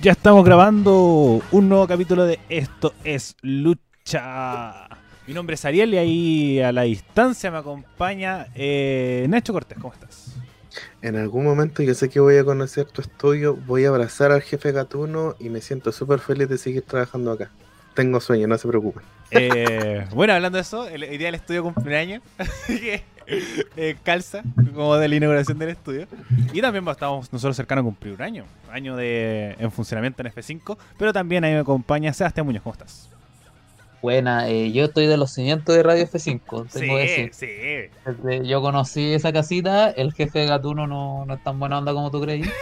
Ya estamos grabando un nuevo capítulo de Esto es Lucha. Mi nombre es Ariel y ahí a la distancia me acompaña eh, Nacho Cortés. ¿Cómo estás? En algún momento yo sé que voy a conocer tu estudio, voy a abrazar al jefe gatuno y me siento súper feliz de seguir trabajando acá. Tengo sueño, no se preocupen. Eh, bueno, hablando de eso, el, el día del estudio cumpleaños, así que eh, calza como de la inauguración del estudio. Y también estamos nosotros cercanos a cumplir un año, año de en funcionamiento en F5, pero también ahí me acompaña Sebastián Muñoz, ¿cómo estás? Buena, eh, yo estoy de los cimientos de Radio F5, tengo Sí, que decir. sí. Desde- yo conocí esa casita, el jefe de Gatuno no, no es tan buena onda como tú creí.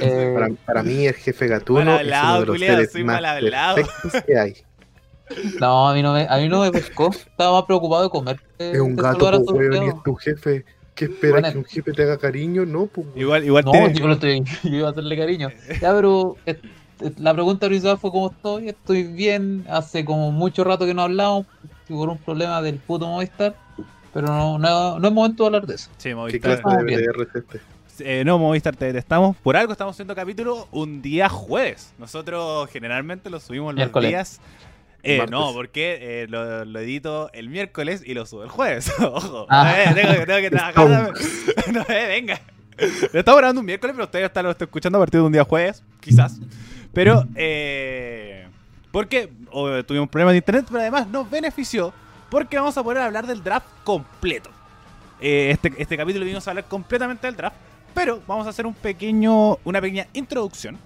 Eh, Para, para mí el jefe gatuno es uno de los seres soy más perfectos que hay. no, a mí no me, a mí no me pescó, estaba más preocupado de comer. Es un gato, po, su weón, y es tu jefe. ¿Qué esperas? Bueno. ¿Que un jefe te haga cariño? No, pues. Igual, igual No, tiene- yo, lo estoy, yo iba a hacerle cariño. Ya, pero eh, eh, la pregunta principal fue cómo estoy. Estoy bien, hace como mucho rato que no hablamos por un problema del puto Movistar. Pero no, no, no es momento de hablar de eso. Sí, ¿Qué Movistar. clase de. BDR es este? Eh, no, Movistar, te detestamos. Por algo estamos haciendo capítulo un día jueves. Nosotros generalmente lo subimos los Miércoles. días. Eh, no, porque eh, lo, lo edito el miércoles y lo subo el jueves. Ojo. Ah. Eh, tengo, que- tengo que trabajar. no, eh, venga. Lo estamos grabando un miércoles, pero ustedes lo están escuchando a partir de un día jueves, quizás. Pero, eh, porque o, tuvimos problemas de internet, pero además nos benefició porque vamos a poder hablar del draft completo. Este, este capítulo vimos a hablar completamente del draft, pero vamos a hacer un pequeño, una pequeña introducción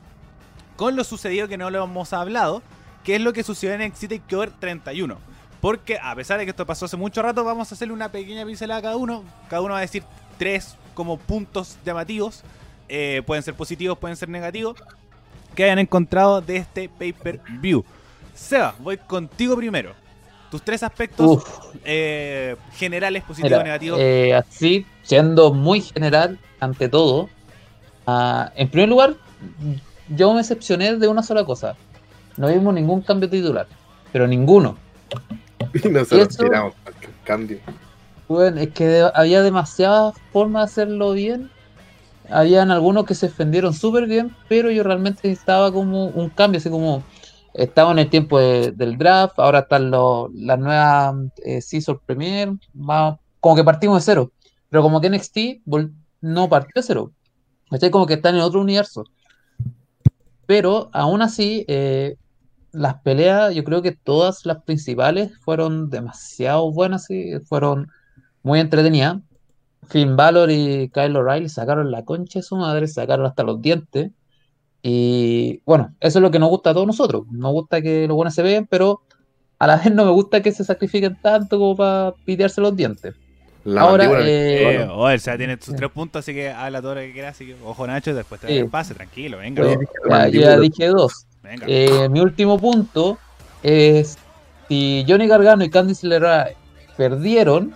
con lo sucedido que no lo hemos hablado, que es lo que sucedió en NXT TakeOver 31. Porque a pesar de que esto pasó hace mucho rato, vamos a hacerle una pequeña pincelada a cada uno. Cada uno va a decir tres como puntos llamativos. Eh, pueden ser positivos, pueden ser negativos. Que hayan encontrado de este pay-per-view. Seba, voy contigo primero. Tus tres aspectos eh, generales, positivos, mira, negativos. eh, así, siendo muy general ante todo, ah, en primer lugar, yo me decepcioné de una sola cosa. No vimos ningún cambio titular, pero ninguno. Y nosotros Eso- tiramos cambio. Bueno, es que había demasiadas formas de hacerlo bien. Habían algunos que se defendieron súper bien, pero yo realmente necesitaba como un cambio, así como estaba en el tiempo de- del draft, ahora están los- las nuevas eh, Season Premier, más- como que partimos de cero, pero como que NXT no partió de cero, ¿cachai? Como que están en otro universo. Pero aún así, eh, las peleas, yo creo que todas las principales fueron demasiado buenas, sí, fueron muy entretenidas. Finn Balor y Kyle O'Reilly sacaron la concha de su madre, sacaron hasta los dientes. Y bueno, eso es lo que nos gusta a todos nosotros. Nos gusta que los buenos se vean, pero a la vez no me gusta que se sacrifiquen tanto como para pitearse los dientes. La Ahora, eh, Eh, oh, o sea, tiene sus sí. tres puntos, así que habla todo lo que quieras. Así que, ojo, Nacho, después te Sí. el pase, tranquilo, venga. La ya, mandíbula. ya dije dos. Venga. Eh, mi último punto es si Johnny Gargano y Candice LeRae perdieron,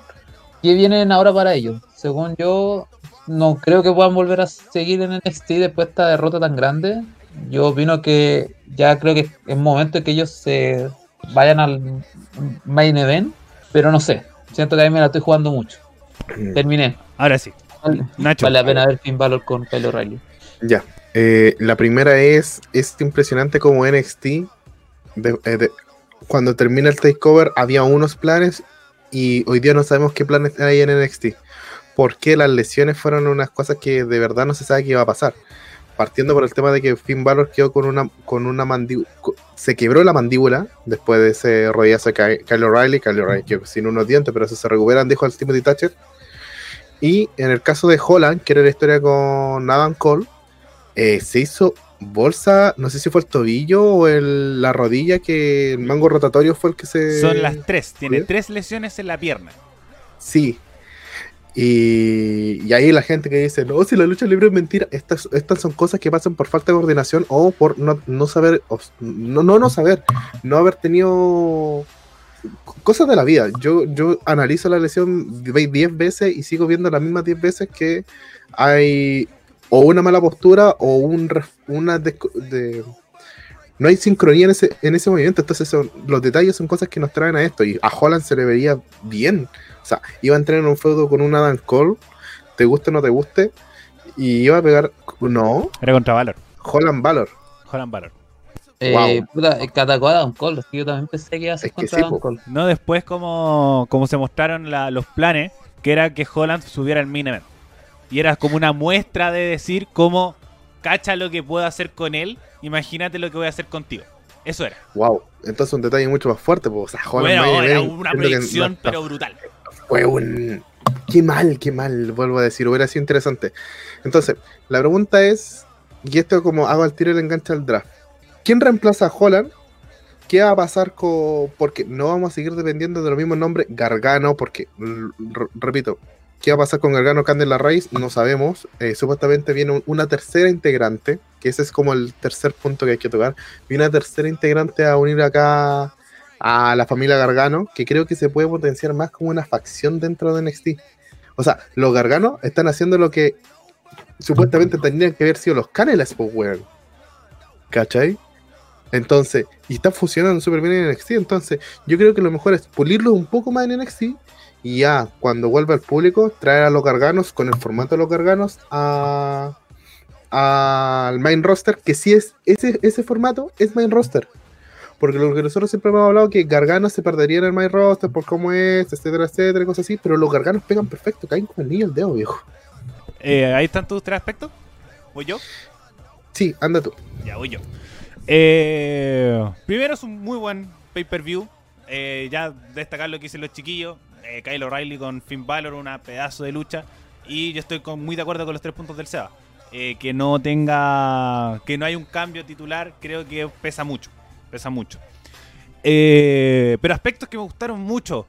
¿qué vienen ahora para ellos? Según yo, no creo que puedan volver a seguir en NXT después de esta derrota tan grande. Yo opino que ya creo que es momento de que ellos se vayan al main event, pero no sé. Siento que a mí me la estoy jugando mucho. Terminé. Ahora sí, Vale, Nacho. vale la pena ver Finn Balor con Kyle O'Reilly. Ya. Eh, la primera es, es impresionante como NXT, eh, cuando termina el takeover, había unos planes y hoy día no sabemos qué planes hay en NXT. Porque las lesiones fueron unas cosas que de verdad no se sabe qué iba a pasar. Partiendo por el tema de que Finn Balor quedó con una, con una mandíbula, se quebró la mandíbula después de ese rodillazo de Ky- Kyle O'Reilly. Kyle O'Reilly quedó sin unos dientes, pero eso se recuperan, dijo el Timothy Thatcher. Y en el caso de Holland, que era la historia con Adam Cole, eh, se hizo bolsa, no sé si fue el tobillo o el- la rodilla, que el mango rotatorio fue el que se... Son las tres, tiene tres lesiones en la pierna. Sí. Y, y ahí la gente que dice, no, si la lucha libre es mentira, estas, estas son cosas que pasan por falta de coordinación o por no, no saber, no, no, no saber, no haber tenido cosas de la vida. Yo, yo analizo la lesión 10 veces y sigo viendo las mismas 10 veces que hay o una mala postura o un, una de, no hay sincronía en ese, en ese movimiento. Entonces, son, los detalles son cosas que nos traen a esto. Y a Holland se le vería bien. O sea, iba a entrar en un feudo con un Adam Cole, te guste o no te guste, y iba a pegar. No, Era contra Valor. Holland Valor. Holland Valor. Eh, Wow. puta, eh, Catacó Adam Cole, yo también pensé que iba a ser contra sí, Adam. Cole. No después como, como se mostraron la- los planes, que era que Holland subiera al main event. Y era como una muestra de decir cómo cacha lo que puedo hacer con él, imagínate lo que voy a hacer contigo. Eso era. Wow. Entonces un detalle mucho más fuerte, pues. O sea, Bueno, era una que proyección, no- pero brutal. fue un. Qué mal, qué mal, vuelvo a decir, hubiera sido interesante. Entonces, la pregunta es, y esto como hago al tiro y le engancha al draft. ¿Quién reemplaza a Holland? ¿Qué va a pasar con.? Porque no vamos a seguir dependiendo de los mismos nombres. Gargano, porque, repito, ¿qué va a pasar con Gargano Candela Raíz? No sabemos. Eh, supuestamente viene un- una tercera integrante, que ese es como el tercer punto que hay que tocar. Viene una tercera integrante a unir acá a la familia Gargano, que creo que se puede potenciar más como una facción dentro de NXT. O sea, los Garganos están haciendo lo que supuestamente tendrían que haber sido los Canelas, pues, weón. ¿Cachai? Entonces, y están funcionando súper bien en NXT. Entonces, yo creo que lo mejor es pulirlo un poco más en NXT. Y ya, cuando vuelva al público, traer a los Garganos con el formato de los Garganos a al main roster, que sí es ese, ese formato es main roster. Porque lo que nosotros siempre hemos hablado que Gargano se perdería en el main roster por cómo es, etcétera, etcétera, cosas así, pero los Garganos pegan perfecto, caen como el niño al dedo, viejo. Eh, ahí están tus tres aspectos. ¿Voy yo? Sí, anda tú. Ya voy yo. Eh, primero es un muy buen pay-per-view. Eh, ya destacar lo que hicieron los chiquillos. Eh, Kyle O'Reilly con Finn Balor, una pedazo de lucha. Y yo estoy muy de acuerdo con los tres puntos del Seba. Eh, que no tenga. Que no hay un cambio titular, creo que pesa mucho. Pesa mucho. Eh, pero aspectos que me gustaron mucho.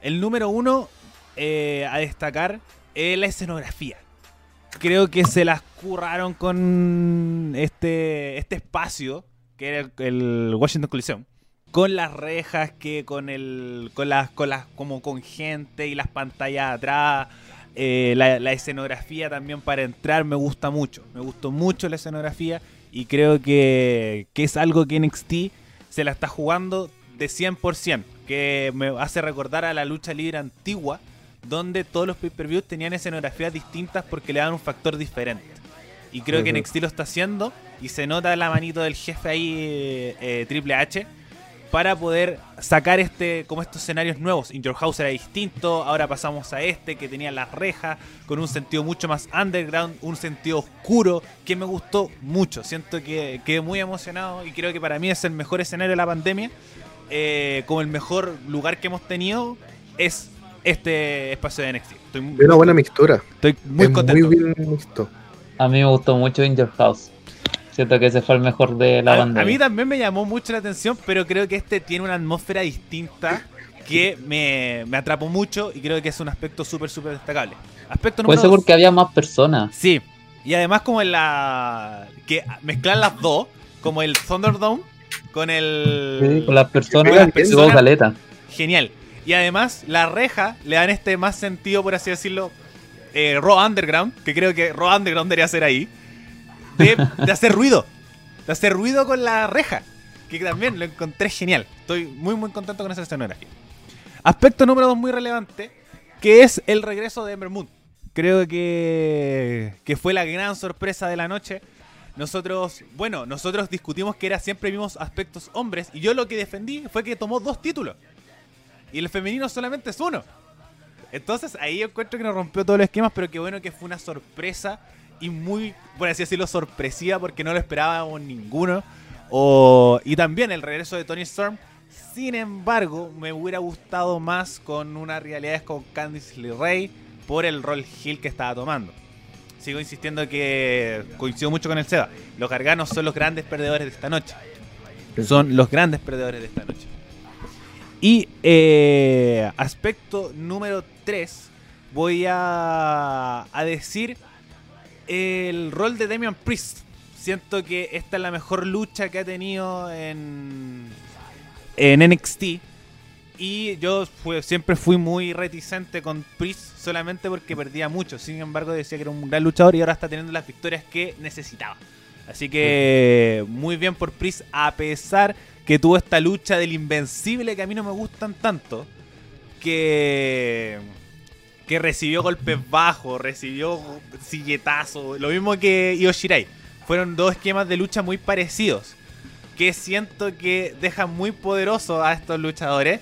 El número uno eh, a destacar es la escenografía creo que se las curraron con este, este espacio, que era el, el Washington Coliseum. Con las rejas, que con el. con las. con las. como con gente y las pantallas atrás. eh, la, la escenografía también para entrar me gusta mucho. Me gustó mucho la escenografía. Y creo que, que es algo que NXT se la está jugando de 100%. Que me hace recordar a la lucha libre antigua donde todos los pay-per-views tenían escenografías distintas porque le daban un factor diferente. Y creo que. NXT lo está haciendo y se nota la manito del jefe ahí, eh, eh, Triple H, para poder sacar este como estos escenarios nuevos. In Your House era distinto, ahora pasamos a este que tenía las rejas, con un sentido mucho más underground, un sentido oscuro, que me gustó mucho. Siento que quedé muy emocionado y creo que para mí es el mejor escenario de la pandemia. Eh, como el mejor lugar que hemos tenido es este espacio de NXT. Estoy muy, Es una buena mixtura. estoy muy es contento. muy bien mixto. A mí me gustó mucho In Your House. Siento que ese fue el mejor de la a, banda. a mí también me llamó mucho la atención, pero creo que este tiene una atmósfera distinta que me, me atrapó mucho y creo que es un aspecto súper, súper destacable. Aspecto Puede número ser dos. porque había más personas. Sí, y además como en la... que mezclan las dos, como el Thunderdome con el... Sí, con las personas Con las personas. caleta. Genial. Y además, la reja le dan este más sentido, por así decirlo, eh, Raw Underground, que creo que Raw Underground debería ser ahí, de, de hacer ruido. De hacer ruido con la reja. Que también lo encontré genial. Estoy muy, muy contento con esa escenografía. Aspecto número dos muy relevante, que es el regreso de Ember Moon. Creo que, que fue la gran sorpresa de la noche. Nosotros, bueno, nosotros discutimos que era siempre vimos aspectos hombres y yo lo que defendí fue que tomó dos títulos. Y el femenino solamente es uno. Entonces ahí encuentro que nos rompió todos los esquemas, pero qué bueno que fue una sorpresa y muy, por así decirlo, sorpresiva porque no lo esperábamos ninguno. O, y también el regreso de Tony Storm. Sin embargo, me hubiera gustado más con una realidad con Candice LeRae por el rol heel que estaba tomando. Sigo insistiendo que coincido mucho con el Seba. Los garganos son los grandes perdedores de esta noche. Son los grandes perdedores de esta noche. Y eh, aspecto número 3, voy a, a decir el rol de Damian Priest. Siento que esta es la mejor lucha que ha tenido en, en NXT. Y yo siempre fui muy reticente con Priest solamente porque perdía mucho. Sin embargo, decía que era un gran luchador y ahora está teniendo las victorias que necesitaba. Así que muy bien por Priest, a pesar que tuvo esta lucha del invencible que a mí no me gustan tanto. Que, que recibió golpes bajos, recibió silletazos, lo mismo que Io Shirai. fueron dos esquemas de lucha muy parecidos. Que siento que dejan muy poderoso a estos luchadores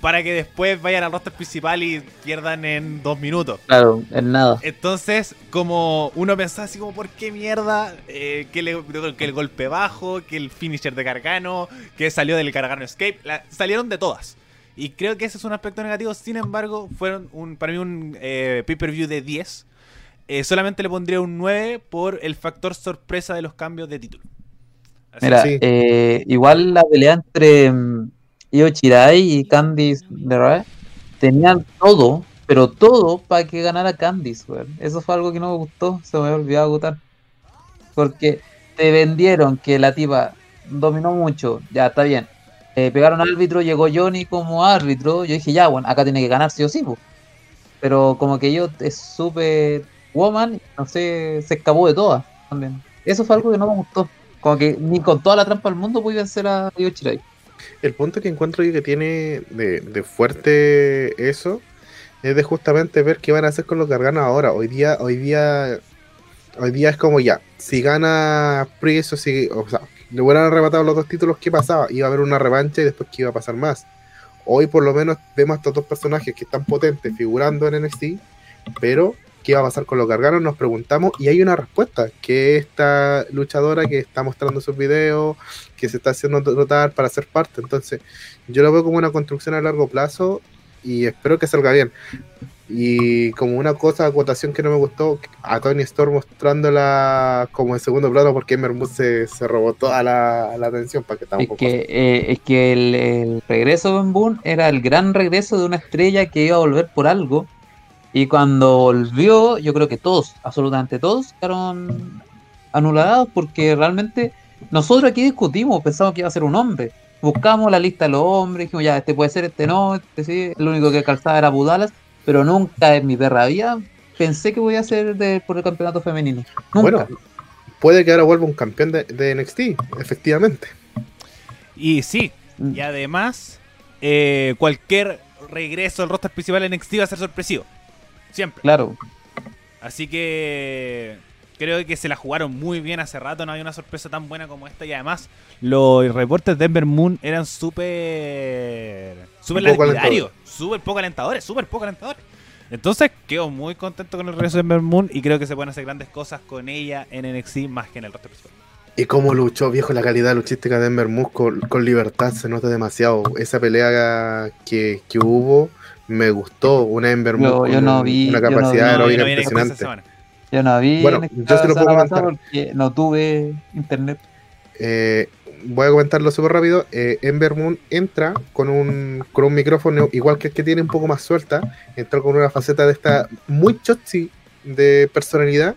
para que después vayan al roster principal y pierdan en dos minutos. Claro, en nada. Entonces, como uno pensaba así como, ¿por qué mierda? Eh, que, le- que el golpe bajo, que el finisher de Gargano, que salió del Gargano Escape, la- salieron de todas. Y creo que ese es un aspecto negativo. Sin embargo, fueron un, para mí un eh, pay-per-view de 10. Eh, solamente le pondría un 9 por el factor sorpresa de los cambios de título. Así Mira, Sí. eh, igual la pelea entre mm, Io Shirai y Candice LeRae tenían todo, pero todo para que ganara Candice, weón. Eso fue algo que no me gustó, se me había olvidado gustar. Porque te vendieron que la tipa dominó mucho, ya está bien. Eh, pegaron árbitro, llegó Johnny como árbitro. Yo dije, ya, bueno, acá tiene que ganar sí o sí. Pero como que yo es súper woman, no sé, se escapó de todas también. Eso fue algo que no me gustó. Como que ni con toda la trampa del mundo pude vencer a Io. El punto que encuentro yo que tiene de, de fuerte eso es de justamente ver qué van a hacer con los garganos ahora. Hoy día, hoy día, hoy día es como ya, si gana Priest o si, o sea, le hubieran arrebatado los dos títulos, ¿qué pasaba? Iba a haber una revancha y después qué iba a pasar más. Hoy por lo menos vemos a estos dos personajes que están potentes figurando en NXT, pero ¿qué va a pasar con los garganos? Nos preguntamos y hay una respuesta, que esta luchadora que está mostrando sus videos, que se está haciendo notar para ser parte. Entonces, yo lo veo como una construcción a largo plazo y espero que salga bien. Y como una cosa, acotación que no me gustó, a Tony Storm mostrándola como en segundo plano porque Mermut se, se robó toda la, la atención para que Es tampoco. que, eh, es que el, el regreso de Ben Boone era el gran regreso de una estrella que iba a volver por algo. Y cuando volvió, yo creo que todos, absolutamente todos, quedaron anulados porque realmente nosotros aquí discutimos, pensamos que iba a ser un hombre. Buscamos la lista de los hombres, dijimos ya, este puede ser, este no, este sí. El único que calzaba era Budalas, pero nunca en mi perra vida pensé que voy a ser de, por el campeonato femenino. Nunca. Bueno, puede que ahora vuelva un campeón de, de NXT, efectivamente. Y sí, Mm. y además, eh, cualquier regreso al roster principal en NXT va a ser sorpresivo. Siempre. Claro. Así que creo que se la jugaron muy bien hace rato, no había una sorpresa tan buena como esta y además los reportes de Denver Moon eran súper súper lapidarios, súper poco alentadores, súper poco alentadores. Entonces quedo muy contento con el regreso de Denver Moon y creo que se pueden hacer grandes cosas con ella en NXT más que en el roster principal. Y cómo luchó, viejo, la calidad luchística de Denver Moose con, con libertad se nota demasiado. Esa pelea que, que hubo me gustó. Una Denver Moose Yo- yo con no vi- una capacidad No, heroica no con impresionante. semana. Yo no vi Bueno, en yo se lo puedo comentar. porque no tuve internet. Eh, voy a comentarlo súper rápido. Eh, Ember Moon entra con un, con un micrófono igual que el que tiene un poco más suelta. Entró con una faceta de esta muy chotzi de personalidad,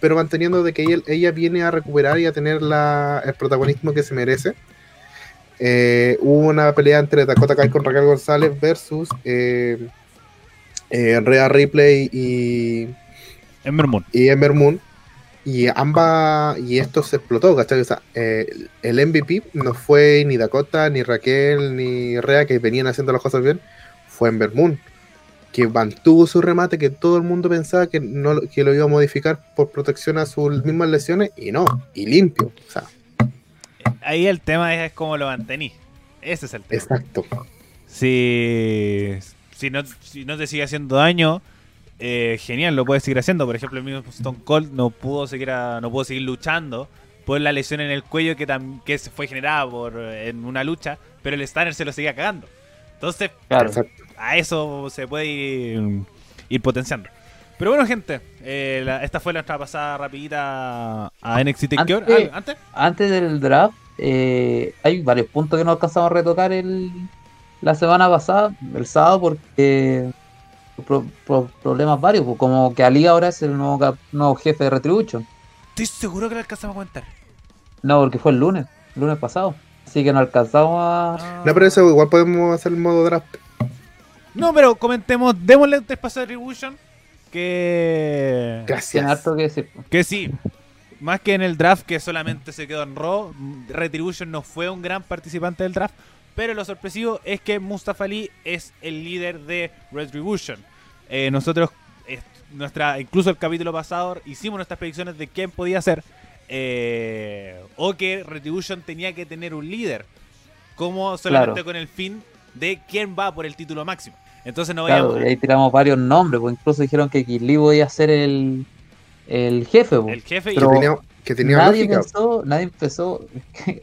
pero manteniendo de que ella, ella viene a recuperar y a tener la, el protagonismo que se merece. Eh, hubo una pelea entre Dakota Kai con Raquel González versus eh, eh, Rhea Ripley y, Ember Moon. y Ember Moon. Y ambas, y esto se explotó, ¿cachai? O sea, eh, el MVP no fue ni Dakota, ni Raquel, ni Rea, que venían haciendo las cosas bien, fue Ember Moon, que mantuvo su remate, que todo el mundo pensaba que, no, que lo iba a modificar por protección a sus mismas lesiones, y no, y limpio. O sea, Ahí el tema es cómo lo mantení. Ese es el tema. exacto. Si, si, no, si no te sigue haciendo daño, eh, genial, lo puedes seguir haciendo. Por ejemplo, el mismo Stone Cold no pudo seguir, a- no pudo seguir luchando por la lesión en el cuello que, tam- que se fue generada por, en una lucha, pero el Stanner se lo seguía cagando. Entonces, Claro. a eso se puede ir, ir potenciando. Pero bueno, gente, eh, la- esta fue nuestra pasada rapidita a NXT Takeover. Antes- Ah, ¿Antes? Antes del draft, eh, hay varios puntos que no alcanzamos a retocar el, la semana pasada, el sábado, porque pro- pro- problemas varios, pues, como que Ali ahora es el nuevo, cap- nuevo jefe de Retribution. Estoy seguro que lo alcanzamos a comentar. No, porque fue el lunes, el lunes pasado. Así que no alcanzamos a... No, pero eso igual podemos hacer el modo draft. No, pero comentemos, démosle un espacio a Retribution. Que. Gracias. harto que decir. Que sí. Más que en el draft que solamente se quedó en Raw, Retribution no fue un gran participante del draft. Pero lo sorpresivo es que Mustafa Ali es el líder de Retribution. Eh, nosotros, eh, nuestra, incluso el capítulo pasado, hicimos nuestras predicciones de quién podía ser. eh, o que Retribution tenía que tener un líder, como solamente Claro. con el fin de quién va por el título máximo. Entonces no Claro, y ahí tiramos varios nombres, pues incluso dijeron que Kili podía ser el, el jefe. pues. el jefe y Pero- que tenía, que tenía nadie lógica. pensó, nadie empezó.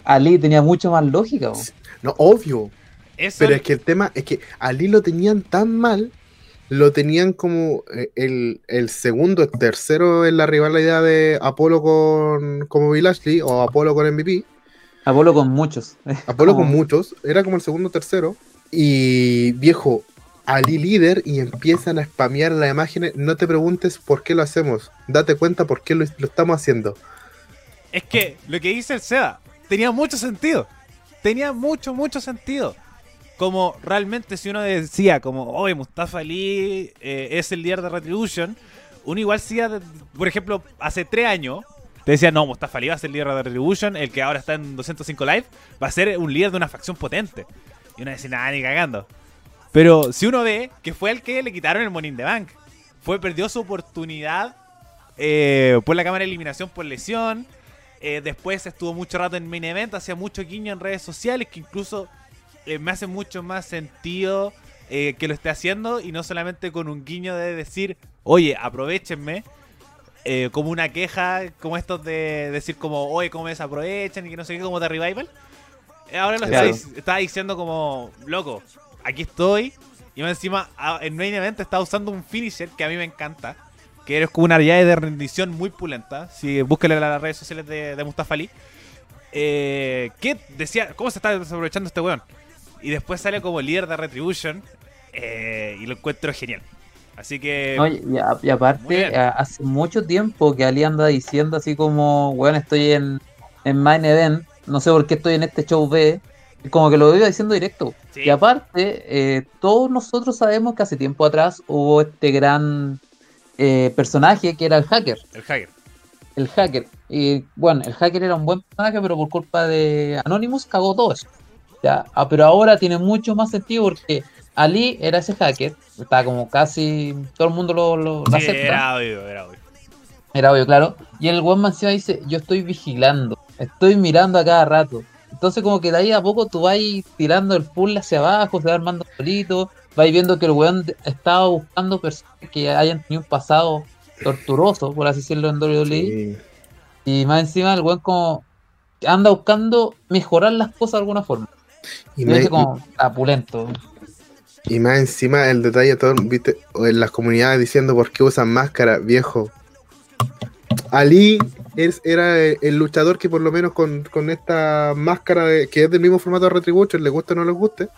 Ali tenía mucho más lógica. pues. No, obvio. eso Pero es que el tema es que Ali lo tenían tan mal, lo tenían como eh, el, el segundo, el tercero en la rivalidad de Apolo con como Bobby Lashley o Apolo con MVP. Apolo con muchos. Apolo con muchos, era como el segundo tercero. Y viejo, Ali líder y empiezan a spamear las imágenes. No te preguntes por qué lo hacemos, date cuenta por qué lo, lo estamos haciendo. Es que lo que dice el Seba tenía mucho sentido. Tenía mucho, mucho sentido. Como realmente si uno decía, como, oye, Mustafa Ali eh, es el líder de Retribution, uno igual decía, de- por ejemplo, hace tres años, te decía, no, Mustafa Ali va a ser líder de Retribution, el que ahora está en 205 Live, va a ser un líder de una facción potente. Y uno decía, nada, ni cagando. Pero si uno ve que fue el que le quitaron el Money the Bank, fue, perdió su oportunidad eh, por la cámara de eliminación por lesión. Eh, después estuvo mucho rato en main event, hacía mucho guiño en redes sociales que incluso eh, me hace mucho más sentido eh, que lo esté haciendo y no solamente con un guiño de decir, oye, aprovechenme, como una queja, como estos de decir como, oye, cómo me desaprovechan y que no sé qué, como de Revival. Ahora lo Claro. está diciendo como, loco, aquí estoy. Y más encima, a- en main event está usando un finisher que a mí me encanta. Que es como una llave de rendición muy pulenta. Si búsquenle en las redes sociales de, de Mustafa Ali. Eh, que decía, ¿cómo se está desaprovechando este weón? Y después sale como líder de Retribution. eh, y lo encuentro genial. Así que. No, y, a- aparte, a- hace mucho tiempo que Ali anda diciendo así como, bueno, estoy en, en Main Event, no sé por qué estoy en este show B, como que lo iba diciendo directo. Sí. Y aparte, eh, todos nosotros sabemos que hace tiempo atrás hubo este gran eh, personaje que era el hacker. el hacker. El hacker. Y bueno, el hacker era un buen personaje, pero por culpa de Anonymous cagó todo eso. Ya, ah, pero ahora tiene mucho más sentido porque Ali era ese hacker, estaba como casi todo el mundo lo, lo, lo Sí, acepta. era obvio, era obvio. Era obvio, claro. Y el one man dice, yo estoy vigilando, estoy mirando a cada rato. Entonces como que de ahí a poco tú vas tirando el puzzle hacia abajo, se va armando solito, vas viendo que el weón estaba buscando personas que hayan tenido un pasado torturoso, por así decirlo, en WWE. Sí. Y más encima el weón como anda buscando mejorar las cosas de alguna forma. Y, me- dice como apulento. y más encima el detalle todo, viste, en las comunidades diciendo por qué usan máscara, viejo. Ali es, era el, el luchador que por lo menos con, con esta máscara de- que es del mismo formato de Retribution, le guste o no le guste,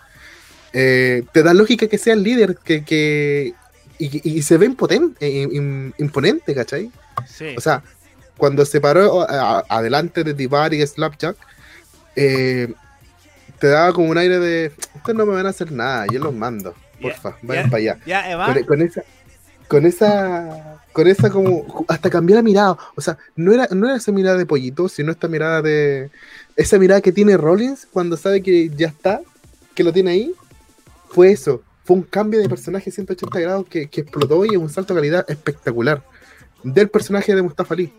eh, te da lógica que sea el líder, que, que y, y se ve impotente, im- imponente, ¿cachai? Sí. O sea, cuando se paró a- adelante de Divar y Slapjack, eh, te daba como un aire de, ustedes no me van a hacer nada, yo los mando, porfa, Ya, vayan ya. para allá. Eva. Con, con esa, con esa, con esa como, hasta cambió la mirada, o sea, no era, no era esa mirada de pollito, sino esta mirada de, esa mirada que tiene Rollins cuando sabe que ya está, que lo tiene ahí, fue eso, fue un cambio de personaje 180 grados que, que explotó y es un salto de calidad espectacular del personaje de Mustafa Ali.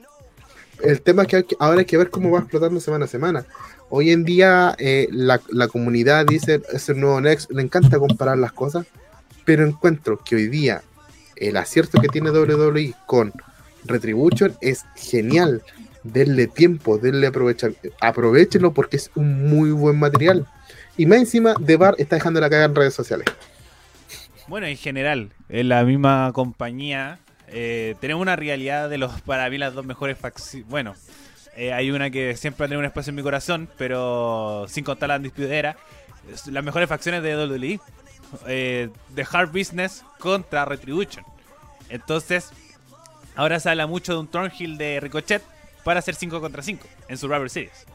El tema es que- ahora hay que ver cómo va explotando semana a semana. Hoy en día eh, la, la comunidad dice, es el nuevo Next, le encanta comparar las cosas, pero encuentro que hoy día el acierto que tiene WWE con Retribution es genial. Denle tiempo, denle aprovechar, aprovechenlo porque es un muy buen material. Y más encima, The Bar está dejando la caga en redes sociales. Bueno, en general, en la misma compañía, eh, tenemos una realidad de los, para mí, las dos mejores facciones. Bueno, eh, hay una que siempre ha tenido un espacio en mi corazón, pero sin contar la Undisputed es las mejores facciones de WWE. Eh, The Hard Business contra Retribution. Entonces, ahora se habla mucho de un Thornhill de Ricochet para hacer 5 contra 5 en Survivor Series.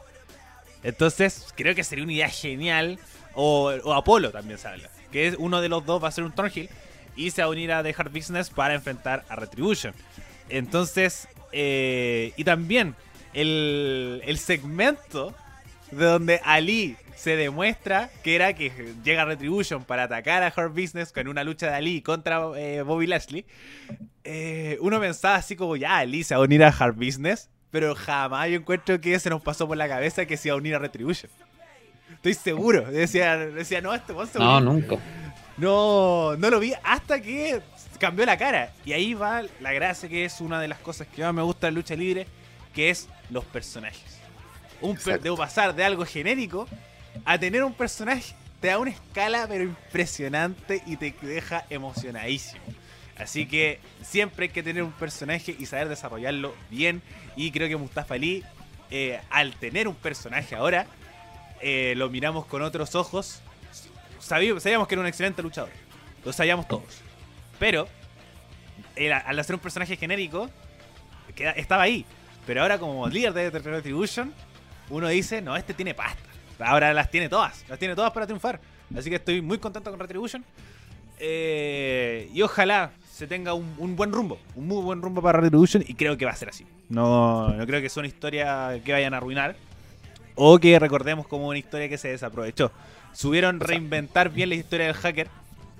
Entonces, creo que sería una idea genial. O, o Apolo también se. Que es uno de los dos va a ser un Thornhill. Y se va a unir a The Hard Business para enfrentar a Retribution. Entonces, eh, y también el, el segmento de donde Ali se demuestra que era que llega Retribution para atacar a Hard Business con una lucha de Ali contra eh, Bobby Lashley. eh, uno pensaba así como, ya, Ali se va a unir a Hard Business. Pero jamás yo encuentro que se nos pasó por la cabeza que se iba a unir a Retribution. Estoy seguro. Decía, decía no, este se No, unió". nunca. No, no lo vi hasta que cambió la cara. Y ahí va la gracia que es una de las cosas que más me gusta de lucha libre, que es los personajes. Un per- Exacto. de pasar de algo genérico a tener un personaje te da una escala pero impresionante y te deja emocionadísimo. Así que siempre hay que tener un personaje y saber desarrollarlo bien. Y creo que Mustafa Ali, eh, al tener un personaje ahora, eh, lo miramos con otros ojos. Sabíamos, sabíamos que era un excelente luchador. Lo sabíamos todos. Pero, era- al hacer un personaje genérico, queda- estaba ahí. Pero ahora como líder de The Retribution, uno dice, no, este tiene pasta. Ahora las tiene todas. Las tiene todas para triunfar. Así que estoy muy contento con Retribution. Eh, y ojalá se tenga un, un buen rumbo. Un muy buen rumbo para Retribution. Y creo que va a ser así. No, no creo que sea una historia que vayan a arruinar. O que recordemos como una historia que se desaprovechó. Subieron reinventar bien la historia del hacker.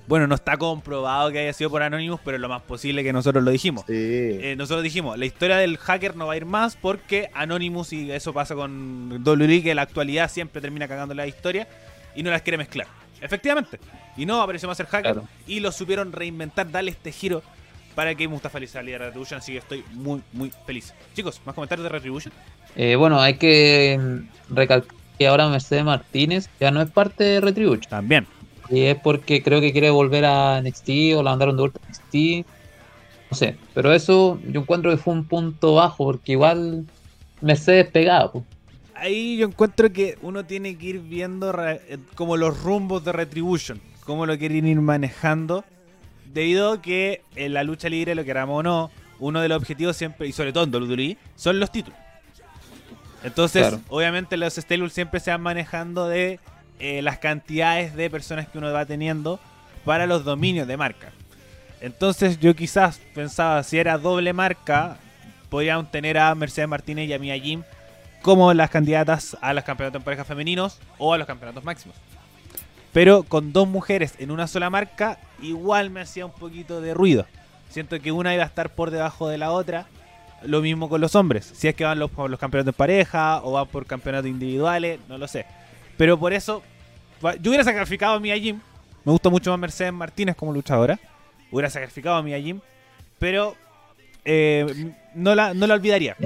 Bueno, no está comprobado que haya sido por Anonymous, pero lo más posible que nosotros lo dijimos. Sí. Eh, nosotros dijimos, la historia del hacker no va a ir más porque Anonymous, y eso pasa con WWE, que en la actualidad siempre termina cagando la historia y no las quiere mezclar. Efectivamente. Y no apareció más el hacker Claro. y lo supieron reinventar, darle este giro para que Mustafa Ali saliera de Retribution, así que estoy muy, muy feliz. Chicos, ¿más comentarios de Retribution? Eh, bueno, hay que recalcar que ahora Mercedes Martínez ya no es parte de Retribution. También. Y es porque creo que quiere volver a NXT o la mandaron de vuelta a NXT. No sé, pero eso yo encuentro que fue un punto bajo porque igual Mercedes pegaba. pues. Ahí yo encuentro que uno tiene que ir viendo eh, como los rumbos de Retribution, cómo lo quieren ir manejando, debido a que en la lucha libre, lo queramos o no, uno de los objetivos siempre, y sobre todo en WWE, son los títulos. Entonces, Claro. obviamente los stables siempre se van manejando de eh, las cantidades de personas que uno va teniendo para los dominios de marca. Entonces yo quizás pensaba, si era doble marca, podrían tener a Mercedes Martínez y a Mia Jim como las candidatas a los campeonatos en pareja femeninos o a los campeonatos máximos. Pero con dos mujeres en una sola marca, igual me hacía un poquito de ruido. Siento que una iba a estar por debajo de la otra. Lo mismo con los hombres. Si es que van los, por los campeonatos en pareja o van por campeonatos individuales, no lo sé. Pero por eso, yo hubiera sacrificado a Mia Jim. Me gusta mucho más Mercedes Martínez como luchadora. Hubiera sacrificado a Mia Jim. Pero eh, no, la, no la olvidaría.